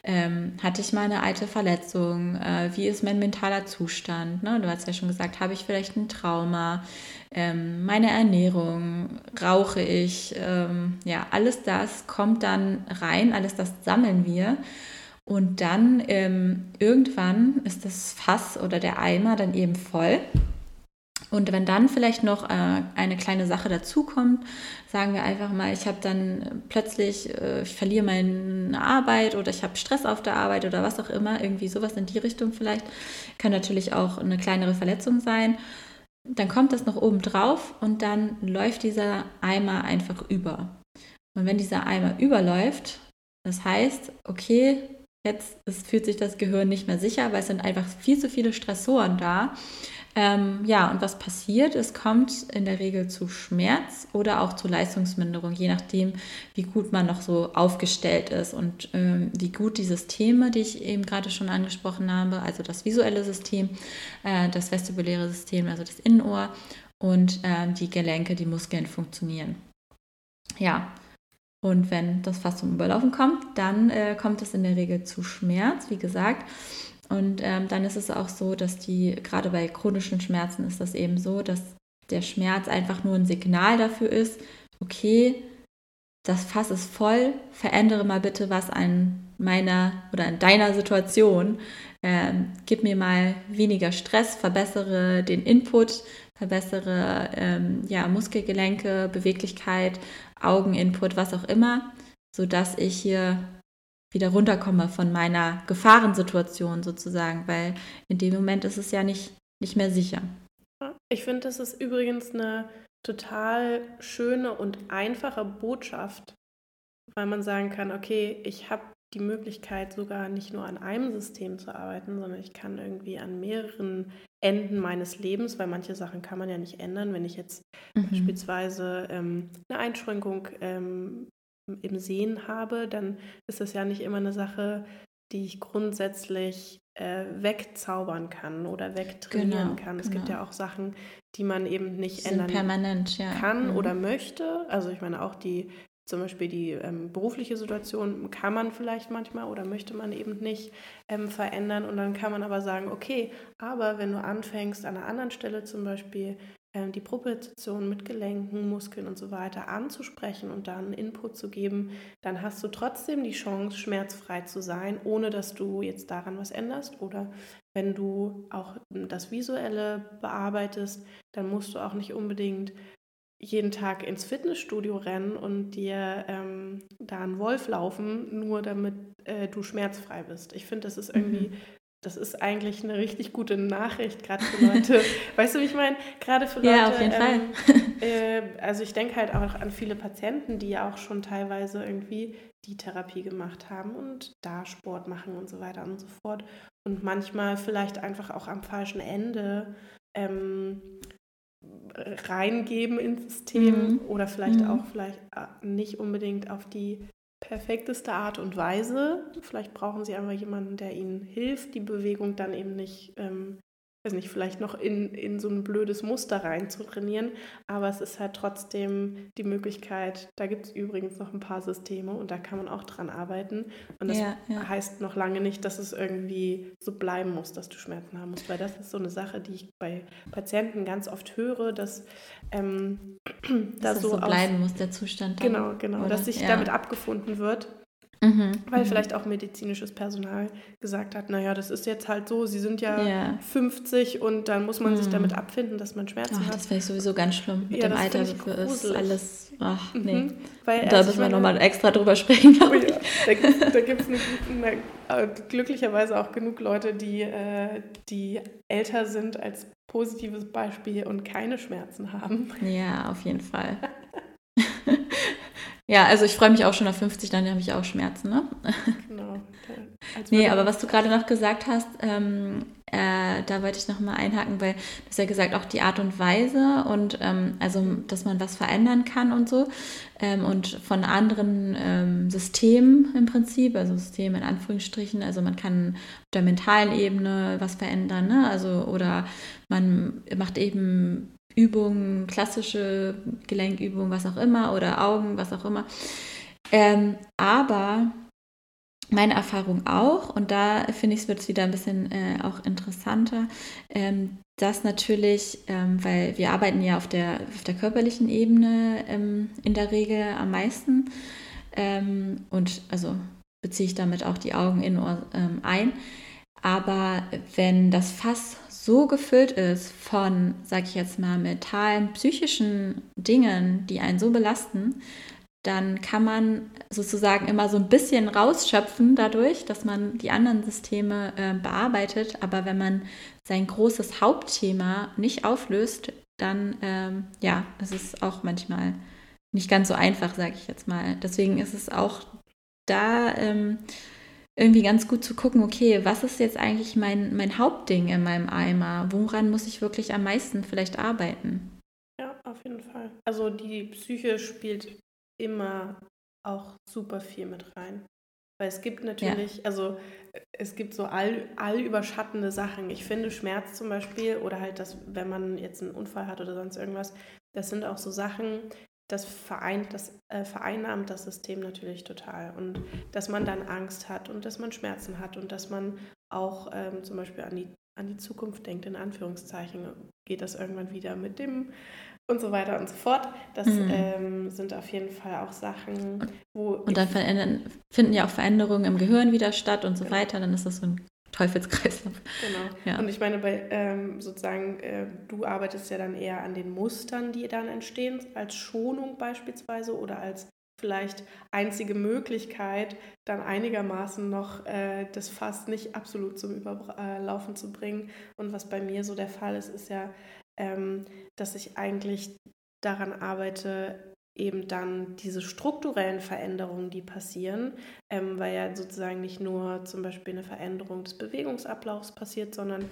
A: ähm, hatte ich mal eine alte Verletzung? Äh, wie ist mein mentaler Zustand? Ne? Du hast ja schon gesagt, habe ich vielleicht ein Trauma? Ähm, meine Ernährung, rauche ich? Ähm, ja, alles das kommt dann rein, alles das sammeln wir. Und dann ähm, irgendwann ist das Fass oder der Eimer dann eben voll. Und wenn dann vielleicht noch äh, eine kleine Sache dazukommt, sagen wir einfach mal, ich habe dann plötzlich, äh, ich verliere meine Arbeit oder ich habe Stress auf der Arbeit oder was auch immer, irgendwie sowas in die Richtung vielleicht, kann natürlich auch eine kleinere Verletzung sein. Dann kommt das noch oben drauf und dann läuft dieser Eimer einfach über. Und wenn dieser Eimer überläuft, das heißt, okay, jetzt es fühlt sich das Gehirn nicht mehr sicher, weil es sind einfach viel zu viele Stressoren da. Ähm, ja, und was passiert? Es kommt in der Regel zu Schmerz oder auch zu Leistungsminderung, je nachdem, wie gut man noch so aufgestellt ist und ähm, wie gut die Systeme, die ich eben gerade schon angesprochen habe, also das visuelle System, äh, das vestibuläre System, also das Innenohr und äh, die Gelenke, die Muskeln funktionieren. Ja, und wenn das fast zum Überlaufen kommt, dann äh, kommt es in der Regel zu Schmerz, wie gesagt. Und ähm, dann ist es auch so, dass die, gerade bei chronischen Schmerzen ist das eben so, dass der Schmerz einfach nur ein Signal dafür ist, okay, das Fass ist voll, verändere mal bitte was an meiner oder an deiner Situation. Ähm, gib mir mal weniger Stress, verbessere den Input, verbessere ähm, ja, Muskelgelenke, Beweglichkeit, Augeninput, was auch immer, sodass ich hier wieder runterkomme von meiner Gefahrensituation sozusagen, weil in dem Moment ist es ja nicht, nicht mehr sicher.
B: Ich finde, das ist übrigens eine total schöne und einfache Botschaft, weil man sagen kann, okay, ich habe die Möglichkeit, sogar nicht nur an einem System zu arbeiten, sondern ich kann irgendwie an mehreren Enden meines Lebens, weil manche Sachen kann man ja nicht ändern. Wenn ich jetzt mhm. beispielsweise ähm, eine Einschränkung ähm, im Sehen habe, dann ist das ja nicht immer eine Sache, die ich grundsätzlich äh, wegzaubern kann oder wegtrainieren genau, kann. Es genau. gibt ja auch Sachen, die man eben nicht ändern
A: permanent, ja.
B: kann mhm. oder möchte. Also ich meine auch die zum Beispiel die ähm, berufliche Situation kann man vielleicht manchmal oder möchte man eben nicht ähm, verändern und dann kann man aber sagen, okay, aber wenn du anfängst an einer anderen Stelle zum Beispiel die Propriozeption mit Gelenken, Muskeln und so weiter anzusprechen und dann Input zu geben, dann hast du trotzdem die Chance, schmerzfrei zu sein, ohne dass du jetzt daran was änderst. Oder wenn du auch das Visuelle bearbeitest, dann musst du auch nicht unbedingt jeden Tag ins Fitnessstudio rennen und dir ähm, da einen Wolf laufen, nur damit äh, du schmerzfrei bist. Ich finde, das ist irgendwie mhm das ist eigentlich eine richtig gute Nachricht, gerade für Leute. weißt du, wie ich meine? Gerade für Leute. Ja, auf jeden ähm, Fall. Äh, also ich denke halt auch an viele Patienten, die ja auch schon teilweise irgendwie die Therapie gemacht haben und da Sport machen und so weiter und so fort. Und manchmal vielleicht einfach auch am falschen Ende ähm, reingeben ins System mhm. oder vielleicht mhm. auch vielleicht äh, nicht unbedingt auf die perfekteste Art und Weise. Vielleicht brauchen sie einfach jemanden, der ihnen hilft, die Bewegung dann eben nicht ähm, weiß nicht, vielleicht noch in, in so ein blödes Muster rein zu trainieren. Aber es ist halt trotzdem die Möglichkeit, da gibt es übrigens noch ein paar Systeme und da kann man auch dran arbeiten. Und das ja, ja. heißt noch lange nicht, dass es irgendwie so bleiben muss, dass du Schmerzen haben musst. Weil das ist so eine Sache, die ich bei Patienten ganz oft höre, dass ähm,
A: da so, so bleiben muss, der Zustand.
B: Genau, genau. Oder? Dass sich ja. damit abgefunden wird. Mhm. Weil mhm. vielleicht auch medizinisches Personal gesagt hat, naja, das ist jetzt halt so, sie sind ja, ja. 50 und dann muss man mhm. sich damit abfinden, dass man Schmerzen ach, hat.
A: Das wäre ich sowieso ganz schlimm. Mit ja, dem Alter ist alles, ach mhm. nee. Weil, da also müssen wir nochmal extra drüber sprechen. Oh ja.
B: Da, da gibt es äh, glücklicherweise auch genug Leute, die, äh, die älter sind als positives Beispiel und keine Schmerzen haben.
A: Ja, auf jeden Fall. Ja, also ich freue mich auch schon auf 50, dann habe ich auch Schmerzen, ne? Genau. nee, aber was du gerade noch gesagt hast, ähm, äh, da wollte ich noch mal einhaken, weil du hast ja gesagt, auch die Art und Weise und ähm, also, dass man was verändern kann und so ähm, und von anderen ähm, Systemen im Prinzip, also Systemen in Anführungsstrichen, also man kann auf der mentalen Ebene was verändern, ne? Also oder man macht eben Übungen, klassische Gelenkübungen, was auch immer, oder Augen, was auch immer. Ähm, aber meine Erfahrung auch, und da finde ich es wird wieder ein bisschen äh, auch interessanter, ähm, dass natürlich, ähm, weil wir arbeiten ja auf der, auf der körperlichen Ebene ähm, in der Regel am meisten ähm, und also beziehe ich damit auch die Augen in Ohr ähm, ein. Aber wenn das Fass so gefüllt ist von, sag ich jetzt mal, mentalen, psychischen Dingen, die einen so belasten, dann kann man sozusagen immer so ein bisschen rausschöpfen dadurch, dass man die anderen Systeme äh, bearbeitet. Aber wenn man sein großes Hauptthema nicht auflöst, dann ähm, ja, es ist auch manchmal nicht ganz so einfach, sage ich jetzt mal. Deswegen ist es auch da ähm, irgendwie ganz gut zu gucken, okay, was ist jetzt eigentlich mein, mein Hauptding in meinem Eimer? Woran muss ich wirklich am meisten vielleicht arbeiten?
B: Ja, auf jeden Fall. Also die Psyche spielt immer auch super viel mit rein. Weil es gibt natürlich, ja. also es gibt so all, allüberschattende Sachen. Ich finde Schmerz zum Beispiel oder halt das, wenn man jetzt einen Unfall hat oder sonst irgendwas, das sind auch so Sachen, das, vereint, das äh, vereinnahmt das System natürlich total. Und dass man dann Angst hat und dass man Schmerzen hat und dass man auch ähm, zum Beispiel an die, an die Zukunft denkt, in Anführungszeichen, geht das irgendwann wieder mit dem und so weiter und so fort. Das mhm. ähm, sind auf jeden Fall auch Sachen, wo.
A: Und dann finden ja auch Veränderungen im Gehirn wieder statt und so genau. weiter. Dann ist das so ein Teufelskreislauf.
B: Genau. Ja. Und ich meine, bei ähm, sozusagen, äh, du arbeitest ja dann eher an den Mustern, die dann entstehen, als Schonung beispielsweise oder als vielleicht einzige Möglichkeit, dann einigermaßen noch äh, das Fass nicht absolut zum Überlaufen zu bringen. Und was bei mir so der Fall ist, ist ja, ähm, dass ich eigentlich daran arbeite, eben dann diese strukturellen Veränderungen, die passieren, ähm, weil ja sozusagen nicht nur zum Beispiel eine Veränderung des Bewegungsablaufs passiert, sondern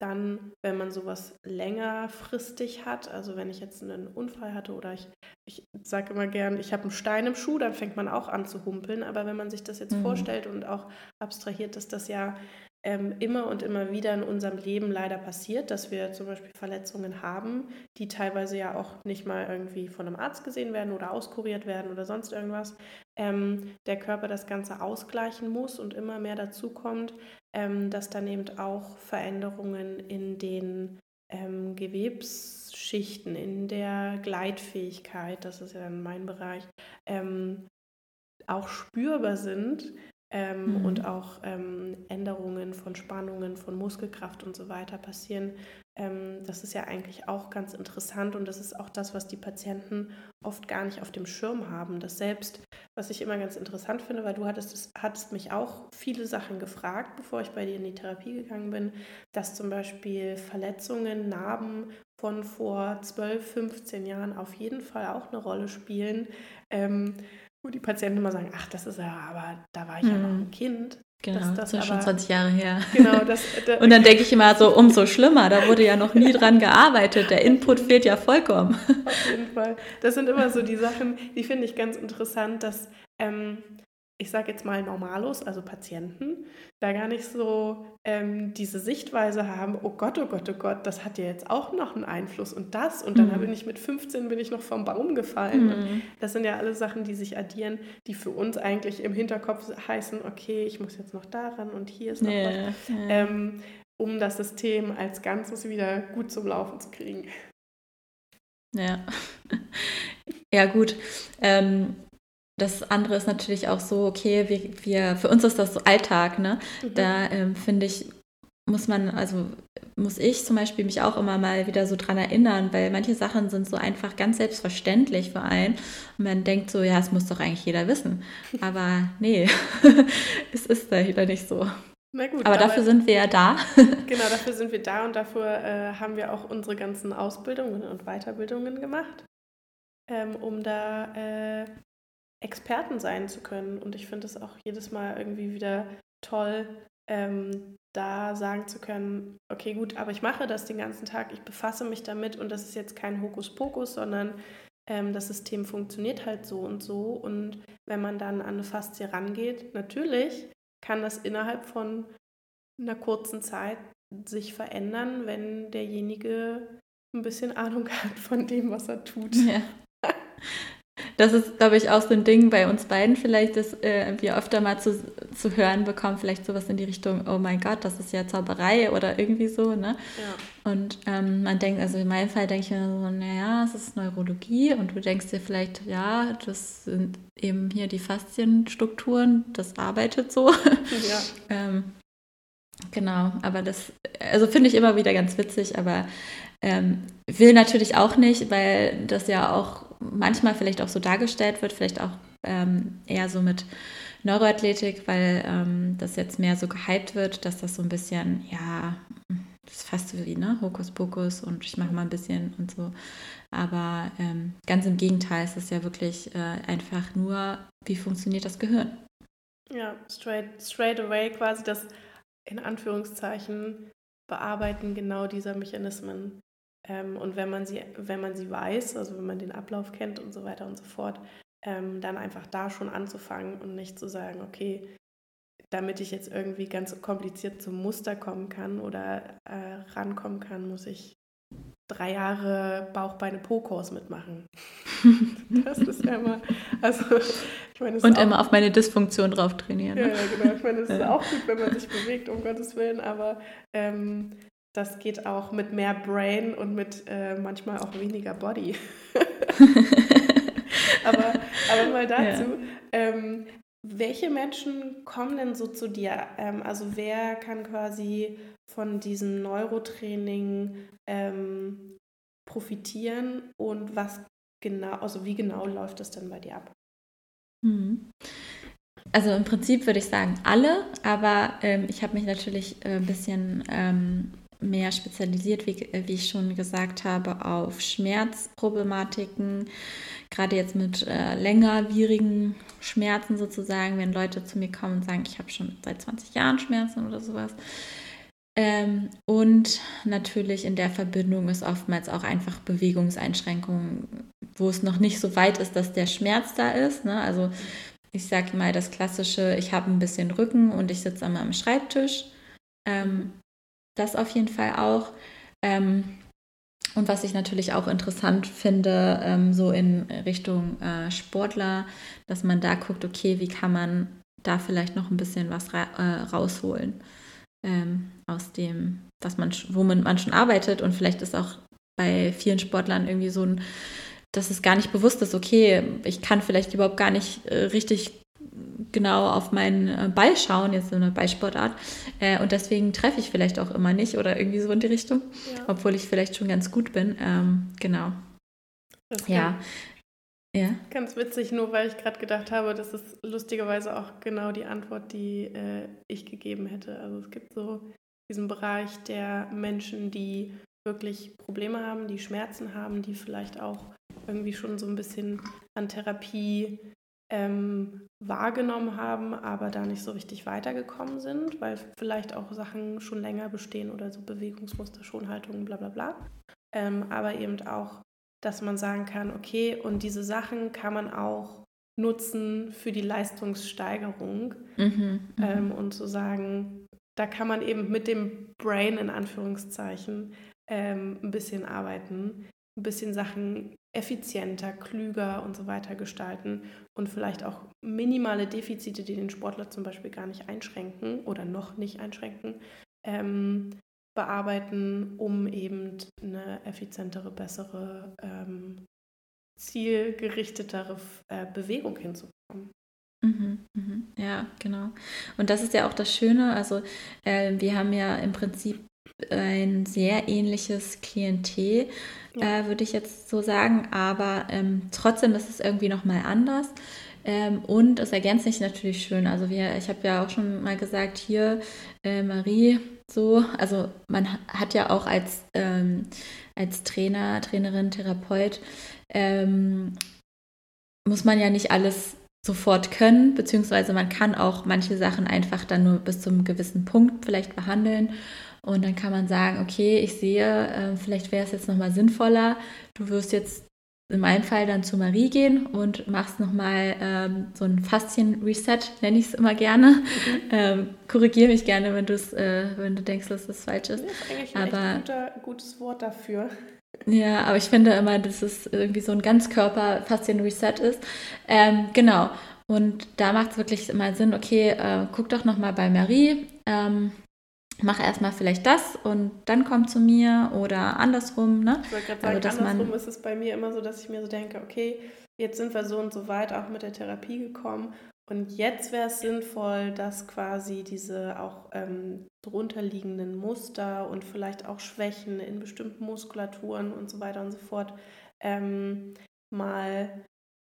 B: dann, wenn man sowas längerfristig hat, also wenn ich jetzt einen Unfall hatte oder ich, ich sage immer gern, ich habe einen Stein im Schuh, dann fängt man auch an zu humpeln. Aber wenn man sich das jetzt mhm. vorstellt und auch abstrahiert, dass das ja ähm, immer und immer wieder in unserem Leben leider passiert, dass wir zum Beispiel Verletzungen haben, die teilweise ja auch nicht mal irgendwie von einem Arzt gesehen werden oder auskuriert werden oder sonst irgendwas. Ähm, der Körper das Ganze ausgleichen muss und immer mehr dazu kommt, ähm, dass dann eben auch Veränderungen in den ähm, Gewebsschichten, in der Gleitfähigkeit, das ist ja dann mein Bereich, ähm, auch spürbar sind ähm, mhm. und auch ähm, Änderungen von Spannungen, von Muskelkraft und so weiter passieren. Ähm, das ist ja eigentlich auch ganz interessant und das ist auch das, was die Patienten oft gar nicht auf dem Schirm haben. Das selbst, was ich immer ganz interessant finde, weil du hattest, das, hattest mich auch viele Sachen gefragt, bevor ich bei dir in die Therapie gegangen bin, dass zum Beispiel Verletzungen, Narben von vor 12, 15 Jahren auf jeden Fall auch eine Rolle spielen. Wo die Patienten immer sagen, ach, das ist ja, aber da war ich mhm. ja noch ein Kind.
A: Genau, das, das ist schon 20 Jahre her. Genau, das, das Und dann denke ich immer so, umso schlimmer, da wurde ja noch nie dran gearbeitet, der Input fehlt ja vollkommen.
B: Auf jeden Fall. Das sind immer so die Sachen, die finde ich ganz interessant, dass ähm, ich sage jetzt mal Normalos, also Patienten, da gar nicht so ähm, diese Sichtweise haben, oh Gott, oh Gott, oh Gott, das hat ja jetzt auch noch einen Einfluss und das und dann mhm. bin ich mit 15 bin ich noch vom Baum gefallen. Mhm. Das sind ja alle Sachen, die sich addieren, die für uns eigentlich im Hinterkopf heißen, okay, ich muss jetzt noch daran und hier ist noch yeah. was, ähm, um das System als Ganzes wieder gut zum Laufen zu kriegen.
A: Ja, ja gut. Ähm, das andere ist natürlich auch so, okay, wir, wir für uns ist das so Alltag, ne? Mhm. Da ähm, finde ich, muss man, also muss ich zum Beispiel mich auch immer mal wieder so dran erinnern, weil manche Sachen sind so einfach ganz selbstverständlich für einen. Und man denkt so, ja, es muss doch eigentlich jeder wissen. Aber nee, es ist da wieder nicht so. Na gut, aber, aber dafür sind wir ja da.
B: genau, dafür sind wir da und dafür äh, haben wir auch unsere ganzen Ausbildungen und Weiterbildungen gemacht, ähm, um da äh, Experten sein zu können. Und ich finde es auch jedes Mal irgendwie wieder toll, ähm, da sagen zu können, okay, gut, aber ich mache das den ganzen Tag, ich befasse mich damit und das ist jetzt kein Hokuspokus, sondern ähm, das System funktioniert halt so und so. Und wenn man dann an eine Faszie rangeht, natürlich kann das innerhalb von einer kurzen Zeit sich verändern, wenn derjenige ein bisschen Ahnung hat von dem, was er tut. Ja.
A: Das ist, glaube ich, auch so ein Ding bei uns beiden vielleicht, dass äh, wir öfter mal zu, zu hören bekommen, vielleicht sowas in die Richtung, oh mein Gott, das ist ja Zauberei oder irgendwie so, ne? Ja. Und ähm, man denkt, also in meinem Fall denke ich mir so, naja, es ist Neurologie und du denkst dir vielleicht, ja, das sind eben hier die Faszienstrukturen, das arbeitet so. Ja. ähm, genau, aber das, also finde ich immer wieder ganz witzig, aber ähm, will natürlich auch nicht, weil das ja auch manchmal vielleicht auch so dargestellt wird, vielleicht auch ähm, eher so mit Neuroathletik, weil ähm, das jetzt mehr so gehypt wird, dass das so ein bisschen, ja, das ist fast wie, ne, Hokuspokus und ich mache mal ein bisschen und so. Aber ähm, ganz im Gegenteil, es ist ja wirklich äh, einfach nur, wie funktioniert das Gehirn?
B: Ja, straight, straight away quasi das in Anführungszeichen Bearbeiten genau dieser Mechanismen. Ähm, und wenn man, sie, wenn man sie weiß, also wenn man den Ablauf kennt und so weiter und so fort, ähm, dann einfach da schon anzufangen und nicht zu sagen, okay, damit ich jetzt irgendwie ganz kompliziert zum Muster kommen kann oder äh, rankommen kann, muss ich drei Jahre Bauch-Beine-Po-Kurs mitmachen. das ist ja immer, also
A: ich meine, Und immer auf meine Dysfunktion drauf trainieren.
B: Ne? Ja, ja, genau. Ich meine, es ist auch gut, wenn man sich bewegt, um Gottes Willen, aber ähm, das geht auch mit mehr Brain und mit äh, manchmal auch weniger Body. aber, aber mal dazu, ja. ähm, welche Menschen kommen denn so zu dir? Ähm, also wer kann quasi von diesem Neurotraining ähm, profitieren und was genau, also wie genau läuft das denn bei dir ab?
A: Mhm. Also im Prinzip würde ich sagen alle, aber ähm, ich habe mich natürlich äh, ein bisschen ähm, mehr spezialisiert, wie, äh, wie ich schon gesagt habe, auf Schmerzproblematiken, gerade jetzt mit äh, längerwierigen Schmerzen sozusagen, wenn Leute zu mir kommen und sagen, ich habe schon seit 20 Jahren Schmerzen oder sowas. Ähm, und natürlich in der Verbindung ist oftmals auch einfach Bewegungseinschränkungen, wo es noch nicht so weit ist, dass der Schmerz da ist. Ne? Also ich sage mal das klassische, ich habe ein bisschen Rücken und ich sitze einmal am Schreibtisch. Ähm, das auf jeden Fall auch. Ähm, und was ich natürlich auch interessant finde, ähm, so in Richtung äh, Sportler, dass man da guckt, okay, wie kann man da vielleicht noch ein bisschen was ra äh, rausholen ähm, aus dem, dass man, womit man schon arbeitet. Und vielleicht ist auch bei vielen Sportlern irgendwie so ein, dass es gar nicht bewusst ist, okay, ich kann vielleicht überhaupt gar nicht äh, richtig genau auf meinen äh, Ball schauen, jetzt so eine Ballsportart. Äh, und deswegen treffe ich vielleicht auch immer nicht oder irgendwie so in die Richtung, ja. obwohl ich vielleicht schon ganz gut bin. Ähm, genau.
B: ja. Ja. Ganz witzig, nur weil ich gerade gedacht habe, das ist lustigerweise auch genau die Antwort, die äh, ich gegeben hätte. Also es gibt so diesen Bereich der Menschen, die wirklich Probleme haben, die Schmerzen haben, die vielleicht auch irgendwie schon so ein bisschen an Therapie ähm, wahrgenommen haben, aber da nicht so richtig weitergekommen sind, weil vielleicht auch Sachen schon länger bestehen oder so Bewegungsmuster, Schonhaltungen, bla bla bla. Ähm, aber eben auch, dass man sagen kann, okay, und diese Sachen kann man auch nutzen für die Leistungssteigerung mhm, mhm. ähm, und zu sagen, da kann man eben mit dem Brain in Anführungszeichen ähm, ein bisschen arbeiten, ein bisschen Sachen effizienter, klüger und so weiter gestalten und vielleicht auch minimale Defizite, die den Sportler zum Beispiel gar nicht einschränken oder noch nicht einschränken, ähm, bearbeiten, um eben eine effizientere, bessere, ähm, zielgerichtetere äh, Bewegung hinzubekommen.
A: Mhm, mhm, ja, genau. Und das ist ja auch das Schöne. Also äh, wir haben ja im Prinzip ein sehr ähnliches Klientel, ja. äh, würde ich jetzt so sagen. Aber ähm, trotzdem ist es irgendwie nochmal anders. Ähm, und es ergänzt sich natürlich schön. Also wir, ich habe ja auch schon mal gesagt, hier äh, Marie, so, also man hat ja auch als, ähm, als Trainer, Trainerin, Therapeut, ähm, muss man ja nicht alles sofort können, beziehungsweise man kann auch manche Sachen einfach dann nur bis zum gewissen Punkt vielleicht behandeln. Und dann kann man sagen, okay, ich sehe, äh, vielleicht wäre es jetzt nochmal sinnvoller, du wirst jetzt in meinem Fall dann zu Marie gehen und machst nochmal ähm, so ein Faszien-Reset, nenne ich es immer gerne. Mhm. Ähm, Korrigiere mich gerne, wenn, äh, wenn du denkst, dass das falsch ist. Das ist
B: eigentlich ein aber, guter, gutes Wort dafür.
A: Ja, aber ich finde immer, dass es irgendwie so ein Ganzkörper-Faszien-Reset ist. Ähm, genau. Und da macht es wirklich immer Sinn, okay, äh, guck doch nochmal bei Marie. Ähm, mach erstmal vielleicht das und dann komm zu mir oder andersrum. Ne?
B: Ich wollte gerade sagen, also, andersrum ist es bei mir immer so, dass ich mir so denke, okay, jetzt sind wir so und so weit auch mit der Therapie gekommen und jetzt wäre es sinnvoll, dass quasi diese auch ähm, drunterliegenden Muster und vielleicht auch Schwächen in bestimmten Muskulaturen und so weiter und so fort ähm, mal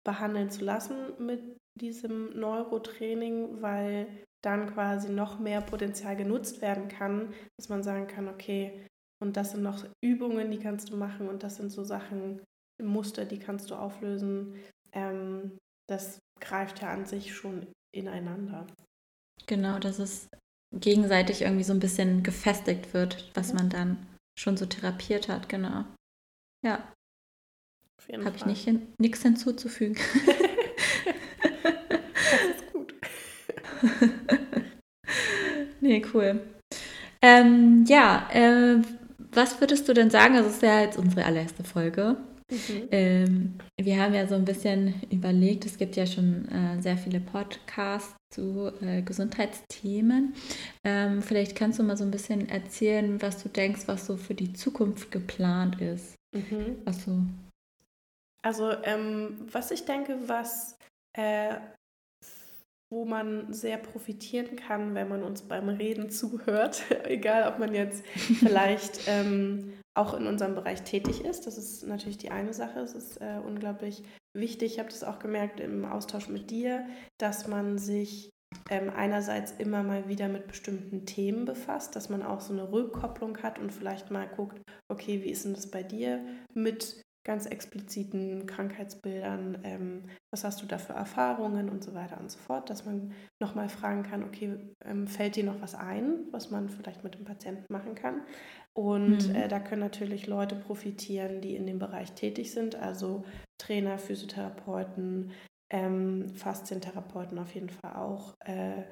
B: behandeln zu lassen mit diesem Neurotraining, weil dann quasi noch mehr Potenzial genutzt werden kann, dass man sagen kann, okay, und das sind noch Übungen, die kannst du machen und das sind so Sachen, Muster, die kannst du auflösen. Ähm, das greift ja an sich schon ineinander.
A: Genau, dass es gegenseitig irgendwie so ein bisschen gefestigt wird, was mhm. man dann schon so therapiert hat, genau. Ja. Habe ich nicht hin, nichts hinzuzufügen. nee, cool. Ähm, ja, äh, was würdest du denn sagen? Also, es ist ja jetzt unsere allererste Folge. Mhm. Ähm, wir haben ja so ein bisschen überlegt, es gibt ja schon äh, sehr viele Podcasts zu äh, Gesundheitsthemen. Ähm, vielleicht kannst du mal so ein bisschen erzählen, was du denkst, was so für die Zukunft geplant ist. Mhm. Was so
B: also, ähm, was ich denke, was äh, wo man sehr profitieren kann, wenn man uns beim Reden zuhört. Egal, ob man jetzt vielleicht ähm, auch in unserem Bereich tätig ist. Das ist natürlich die eine Sache. Es ist äh, unglaublich wichtig. Ich habe das auch gemerkt im Austausch mit dir, dass man sich ähm, einerseits immer mal wieder mit bestimmten Themen befasst, dass man auch so eine Rückkopplung hat und vielleicht mal guckt, okay, wie ist denn das bei dir mit ganz expliziten Krankheitsbildern, ähm, was hast du da für Erfahrungen und so weiter und so fort, dass man nochmal fragen kann, okay, ähm, fällt dir noch was ein, was man vielleicht mit dem Patienten machen kann? Und mhm. äh, da können natürlich Leute profitieren, die in dem Bereich tätig sind, also Trainer, Physiotherapeuten, ähm, Faszientherapeuten auf jeden Fall auch, äh,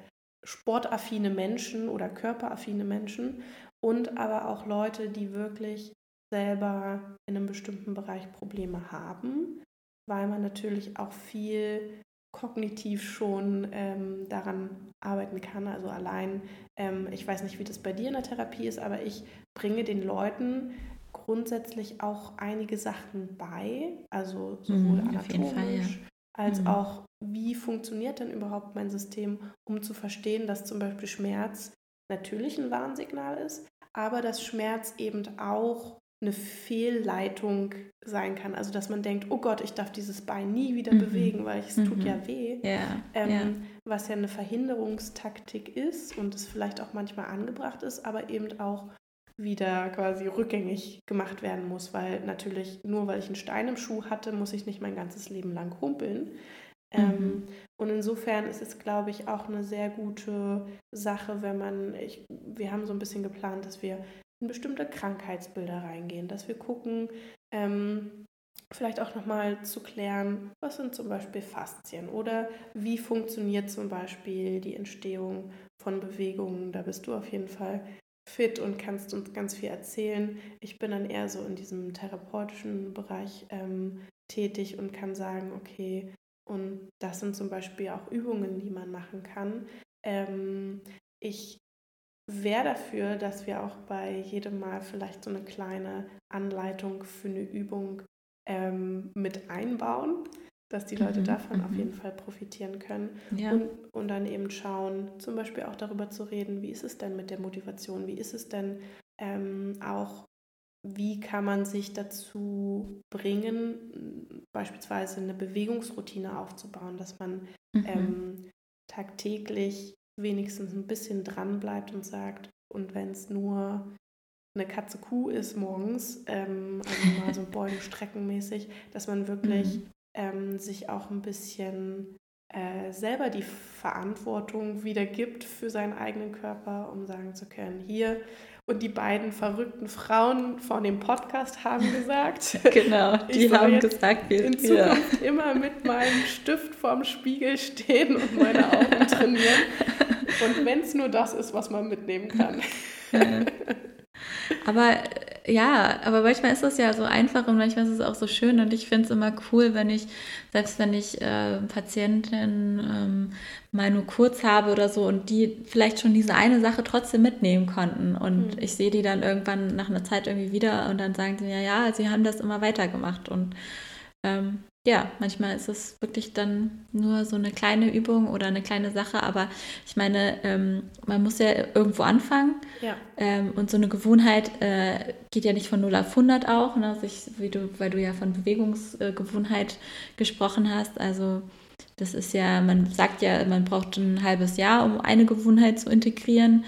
B: sportaffine Menschen oder körperaffine Menschen und aber auch Leute, die wirklich selber in einem bestimmten Bereich Probleme haben, weil man natürlich auch viel kognitiv schon ähm, daran arbeiten kann. Also allein, ähm, ich weiß nicht, wie das bei dir in der Therapie ist, aber ich bringe den Leuten grundsätzlich auch einige Sachen bei, also sowohl mhm, anatomisch Fall, ja. als mhm. auch wie funktioniert denn überhaupt mein System, um zu verstehen, dass zum Beispiel Schmerz natürlich ein Warnsignal ist, aber dass Schmerz eben auch eine Fehlleitung sein kann. Also dass man denkt, oh Gott, ich darf dieses Bein nie wieder mhm. bewegen, weil es mhm. tut ja weh.
A: Ja,
B: ähm, ja. Was ja eine Verhinderungstaktik ist und es vielleicht auch manchmal angebracht ist, aber eben auch wieder quasi rückgängig gemacht werden muss, weil natürlich nur weil ich einen Stein im Schuh hatte, muss ich nicht mein ganzes Leben lang humpeln. Ähm, mhm. Ähm, und insofern ist es, glaube ich, auch eine sehr gute Sache, wenn man, ich, wir haben so ein bisschen geplant, dass wir in bestimmte Krankheitsbilder reingehen, dass wir gucken, ähm, vielleicht auch nochmal zu klären, was sind zum Beispiel Faszien oder wie funktioniert zum Beispiel die Entstehung von Bewegungen. Da bist du auf jeden Fall fit und kannst uns ganz viel erzählen. Ich bin dann eher so in diesem therapeutischen Bereich ähm, tätig und kann sagen, okay, und das sind zum Beispiel auch Übungen, die man machen kann. Ähm, ich wäre dafür, dass wir auch bei jedem Mal vielleicht so eine kleine Anleitung für eine Übung ähm, mit einbauen, dass die Leute mhm, davon auf mhm. jeden Fall profitieren können. Ja. Und, und dann eben schauen, zum Beispiel auch darüber zu reden, wie ist es denn mit der Motivation, wie ist es denn ähm, auch, wie kann man sich dazu bringen, beispielsweise eine Bewegungsroutine aufzubauen, dass man mhm. ähm, tagtäglich wenigstens ein bisschen dran bleibt und sagt, und wenn es nur eine Katze Kuh ist morgens, ähm, also mal so Beugen streckenmäßig, dass man wirklich mhm. ähm, sich auch ein bisschen äh, selber die Verantwortung wieder gibt für seinen eigenen Körper, um sagen zu können, hier und die beiden verrückten Frauen von dem Podcast haben gesagt.
A: genau, die haben gesagt,
B: wir in Zukunft ja. immer mit meinem Stift vorm Spiegel stehen und meine Augen trainieren. Und wenn es nur das ist, was man mitnehmen kann.
A: Aber äh, ja, aber manchmal ist es ja so einfach und manchmal ist es auch so schön und ich finde es immer cool, wenn ich, selbst wenn ich äh, Patientinnen ähm, mal nur kurz habe oder so und die vielleicht schon diese eine Sache trotzdem mitnehmen konnten und mhm. ich sehe die dann irgendwann nach einer Zeit irgendwie wieder und dann sagen sie mir, ja, sie haben das immer weitergemacht und ähm, ja, manchmal ist es wirklich dann nur so eine kleine Übung oder eine kleine Sache, aber ich meine, ähm, man muss ja irgendwo anfangen.
B: Ja.
A: Ähm, und so eine Gewohnheit äh, geht ja nicht von 0 auf 100 auch, ne? Sich, wie du, weil du ja von Bewegungsgewohnheit äh, gesprochen hast. Also das ist ja, man sagt ja, man braucht ein halbes Jahr, um eine Gewohnheit zu integrieren.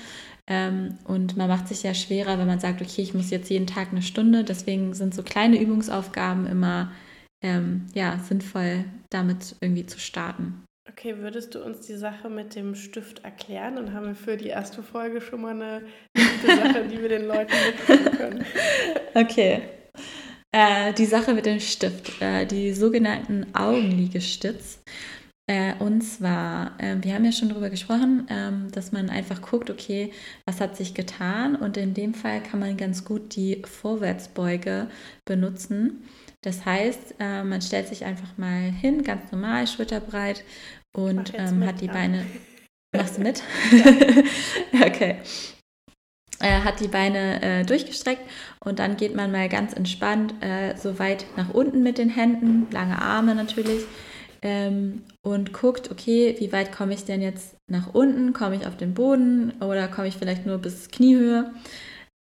A: Ähm, und man macht sich ja schwerer, wenn man sagt, okay, ich muss jetzt jeden Tag eine Stunde. Deswegen sind so kleine Übungsaufgaben immer ähm, ja, sinnvoll, damit irgendwie zu starten.
B: Okay, würdest du uns die Sache mit dem Stift erklären? Dann haben wir für die erste Folge schon mal eine gute Sache, die wir den Leuten mitgeben können.
A: Okay. Äh, die Sache mit dem Stift, äh, die sogenannten Augenliegestütz. Äh, und zwar, äh, wir haben ja schon darüber gesprochen, ähm, dass man einfach guckt, okay, was hat sich getan? Und in dem Fall kann man ganz gut die Vorwärtsbeuge benutzen. Das heißt, äh, man stellt sich einfach mal hin, ganz normal, schulterbreit und ähm, mit, hat die ja. Beine. Machst du mit? okay. Äh, hat die Beine äh, durchgestreckt und dann geht man mal ganz entspannt äh, so weit nach unten mit den Händen, lange Arme natürlich ähm, und guckt, okay, wie weit komme ich denn jetzt nach unten? Komme ich auf den Boden oder komme ich vielleicht nur bis Kniehöhe?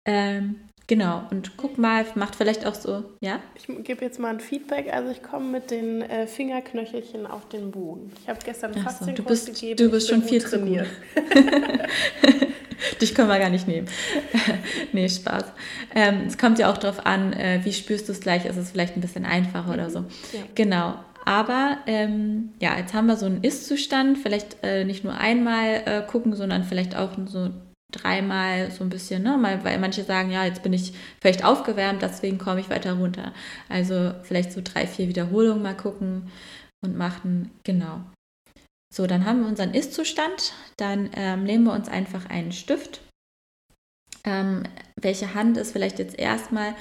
A: Ähm, Genau, und guck mal, macht vielleicht auch so, ja?
B: Ich gebe jetzt mal ein Feedback. Also ich komme mit den äh, Fingerknöchelchen auf den Boden. Ich habe gestern fast so,
A: du bist, gegeben. Du bist schon viel trainiert. Dich können wir gar nicht nehmen. nee, Spaß. Ähm, es kommt ja auch darauf an, äh, wie spürst du es gleich. Ist es vielleicht ein bisschen einfacher mhm. oder so. Ja. Genau. Aber ähm, ja, jetzt haben wir so einen Ist-Zustand. Vielleicht äh, nicht nur einmal äh, gucken, sondern vielleicht auch so dreimal so ein bisschen, ne? Weil manche sagen, ja, jetzt bin ich vielleicht aufgewärmt, deswegen komme ich weiter runter. Also vielleicht so drei, vier Wiederholungen mal gucken und machen, genau. So, dann haben wir unseren Ist-Zustand. Dann ähm, nehmen wir uns einfach einen Stift. Ähm, welche Hand ist vielleicht jetzt erstmal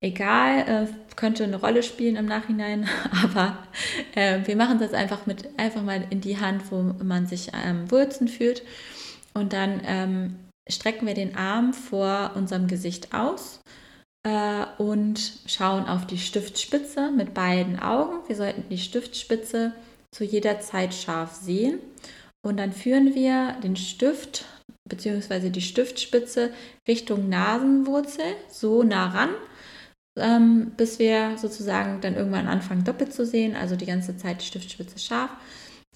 A: egal, äh, könnte eine Rolle spielen im Nachhinein, aber äh, wir machen das einfach mit einfach mal in die Hand, wo man sich ähm, Wurzen fühlt. Und dann ähm, strecken wir den Arm vor unserem Gesicht aus äh, und schauen auf die Stiftspitze mit beiden Augen. Wir sollten die Stiftspitze zu jeder Zeit scharf sehen. Und dann führen wir den Stift bzw. die Stiftspitze Richtung Nasenwurzel, so nah ran, ähm, bis wir sozusagen dann irgendwann anfangen doppelt zu sehen, also die ganze Zeit die Stiftspitze scharf.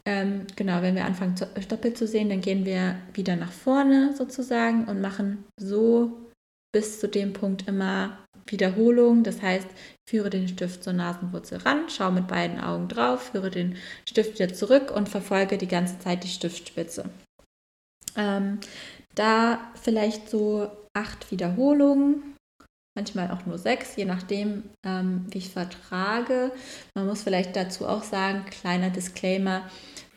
A: Ähm, genau, wenn wir anfangen zu, doppelt zu sehen, dann gehen wir wieder nach vorne sozusagen und machen so bis zu dem Punkt immer Wiederholung. Das heißt, führe den Stift zur Nasenwurzel ran, schaue mit beiden Augen drauf, führe den Stift wieder zurück und verfolge die ganze Zeit die Stiftspitze. Ähm, da vielleicht so acht Wiederholungen, manchmal auch nur sechs, je nachdem, ähm, wie ich vertrage. Man muss vielleicht dazu auch sagen, kleiner Disclaimer,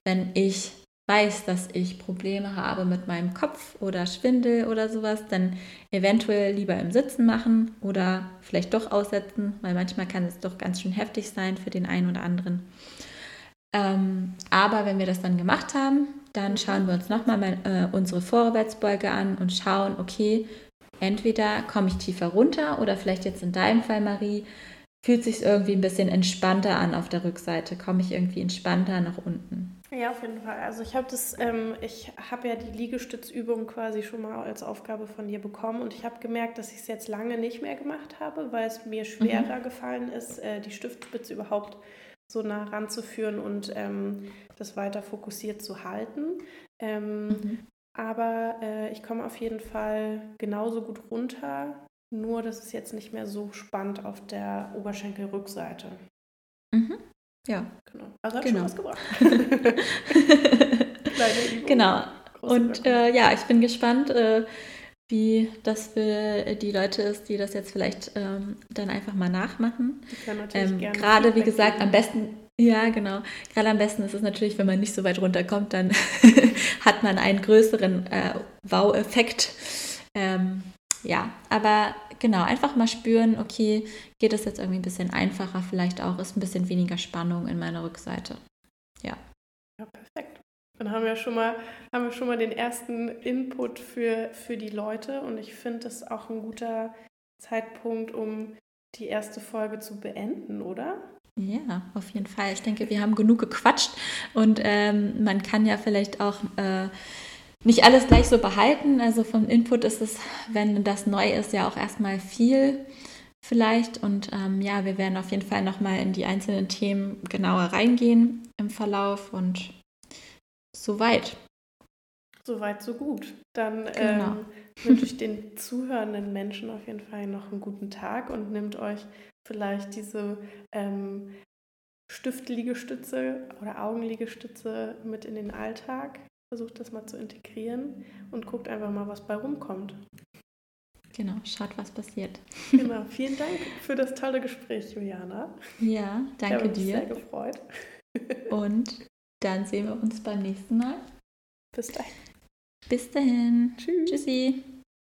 A: wenn ich weiß, dass ich Probleme habe mit meinem Kopf oder Schwindel oder sowas, dann eventuell lieber im Sitzen machen oder vielleicht doch aussetzen, weil manchmal kann es doch ganz schön heftig sein für den einen oder anderen. Ähm, aber wenn wir das dann gemacht haben, dann schauen wir uns nochmal äh, unsere Vorwärtsbeuge an und schauen, okay, entweder komme ich tiefer runter oder vielleicht jetzt in deinem Fall, Marie, fühlt sich irgendwie ein bisschen entspannter an auf der Rückseite, komme ich irgendwie entspannter nach unten.
B: Ja, auf jeden Fall. Also ich habe das, ähm, ich habe ja die Liegestützübung quasi schon mal als Aufgabe von dir bekommen und ich habe gemerkt, dass ich es jetzt lange nicht mehr gemacht habe, weil es mir schwerer mhm. gefallen ist, äh, die Stiftspitze überhaupt so nah ranzuführen und ähm, das weiter fokussiert zu halten. Ähm, mhm. Aber äh, ich komme auf jeden Fall genauso gut runter, nur das ist jetzt nicht mehr so spannend auf der Oberschenkelrückseite.
A: Mhm. Ja.
B: Genau. Also hat genau. schon was gebracht.
A: genau. Und äh, ja, ich bin gespannt, äh, wie das für die Leute ist, die das jetzt vielleicht ähm, dann einfach mal nachmachen. Ähm, Gerade, wie gesagt, geben. am besten, ja, genau. Gerade am besten ist es natürlich, wenn man nicht so weit runterkommt, dann hat man einen größeren äh, Wow-Effekt. Ähm, ja, aber genau, einfach mal spüren, okay, geht es jetzt irgendwie ein bisschen einfacher, vielleicht auch, ist ein bisschen weniger Spannung in meiner Rückseite. Ja.
B: Ja, perfekt. Dann haben wir schon mal, haben wir schon mal den ersten Input für, für die Leute und ich finde das auch ein guter Zeitpunkt, um die erste Folge zu beenden, oder?
A: Ja, auf jeden Fall. Ich denke, wir haben genug gequatscht und ähm, man kann ja vielleicht auch äh, nicht alles gleich so behalten. Also vom Input ist es, wenn das neu ist, ja auch erstmal viel vielleicht. Und ähm, ja, wir werden auf jeden Fall nochmal in die einzelnen Themen genauer reingehen im Verlauf und soweit.
B: Soweit, so gut. Dann genau. ähm, wünsche ich den zuhörenden Menschen auf jeden Fall noch einen guten Tag und nimmt euch vielleicht diese ähm, Stiftliegestütze oder Augenliegestütze mit in den Alltag versucht das mal zu integrieren und guckt einfach mal, was bei rumkommt.
A: Genau, schaut, was passiert.
B: Genau, vielen Dank für das tolle Gespräch, Juliana.
A: Ja, danke
B: ich habe
A: dir.
B: Mich sehr gefreut.
A: Und dann sehen wir uns beim nächsten Mal.
B: Bis dahin.
A: Bis dahin.
B: Tschüss.
A: Tschüssi.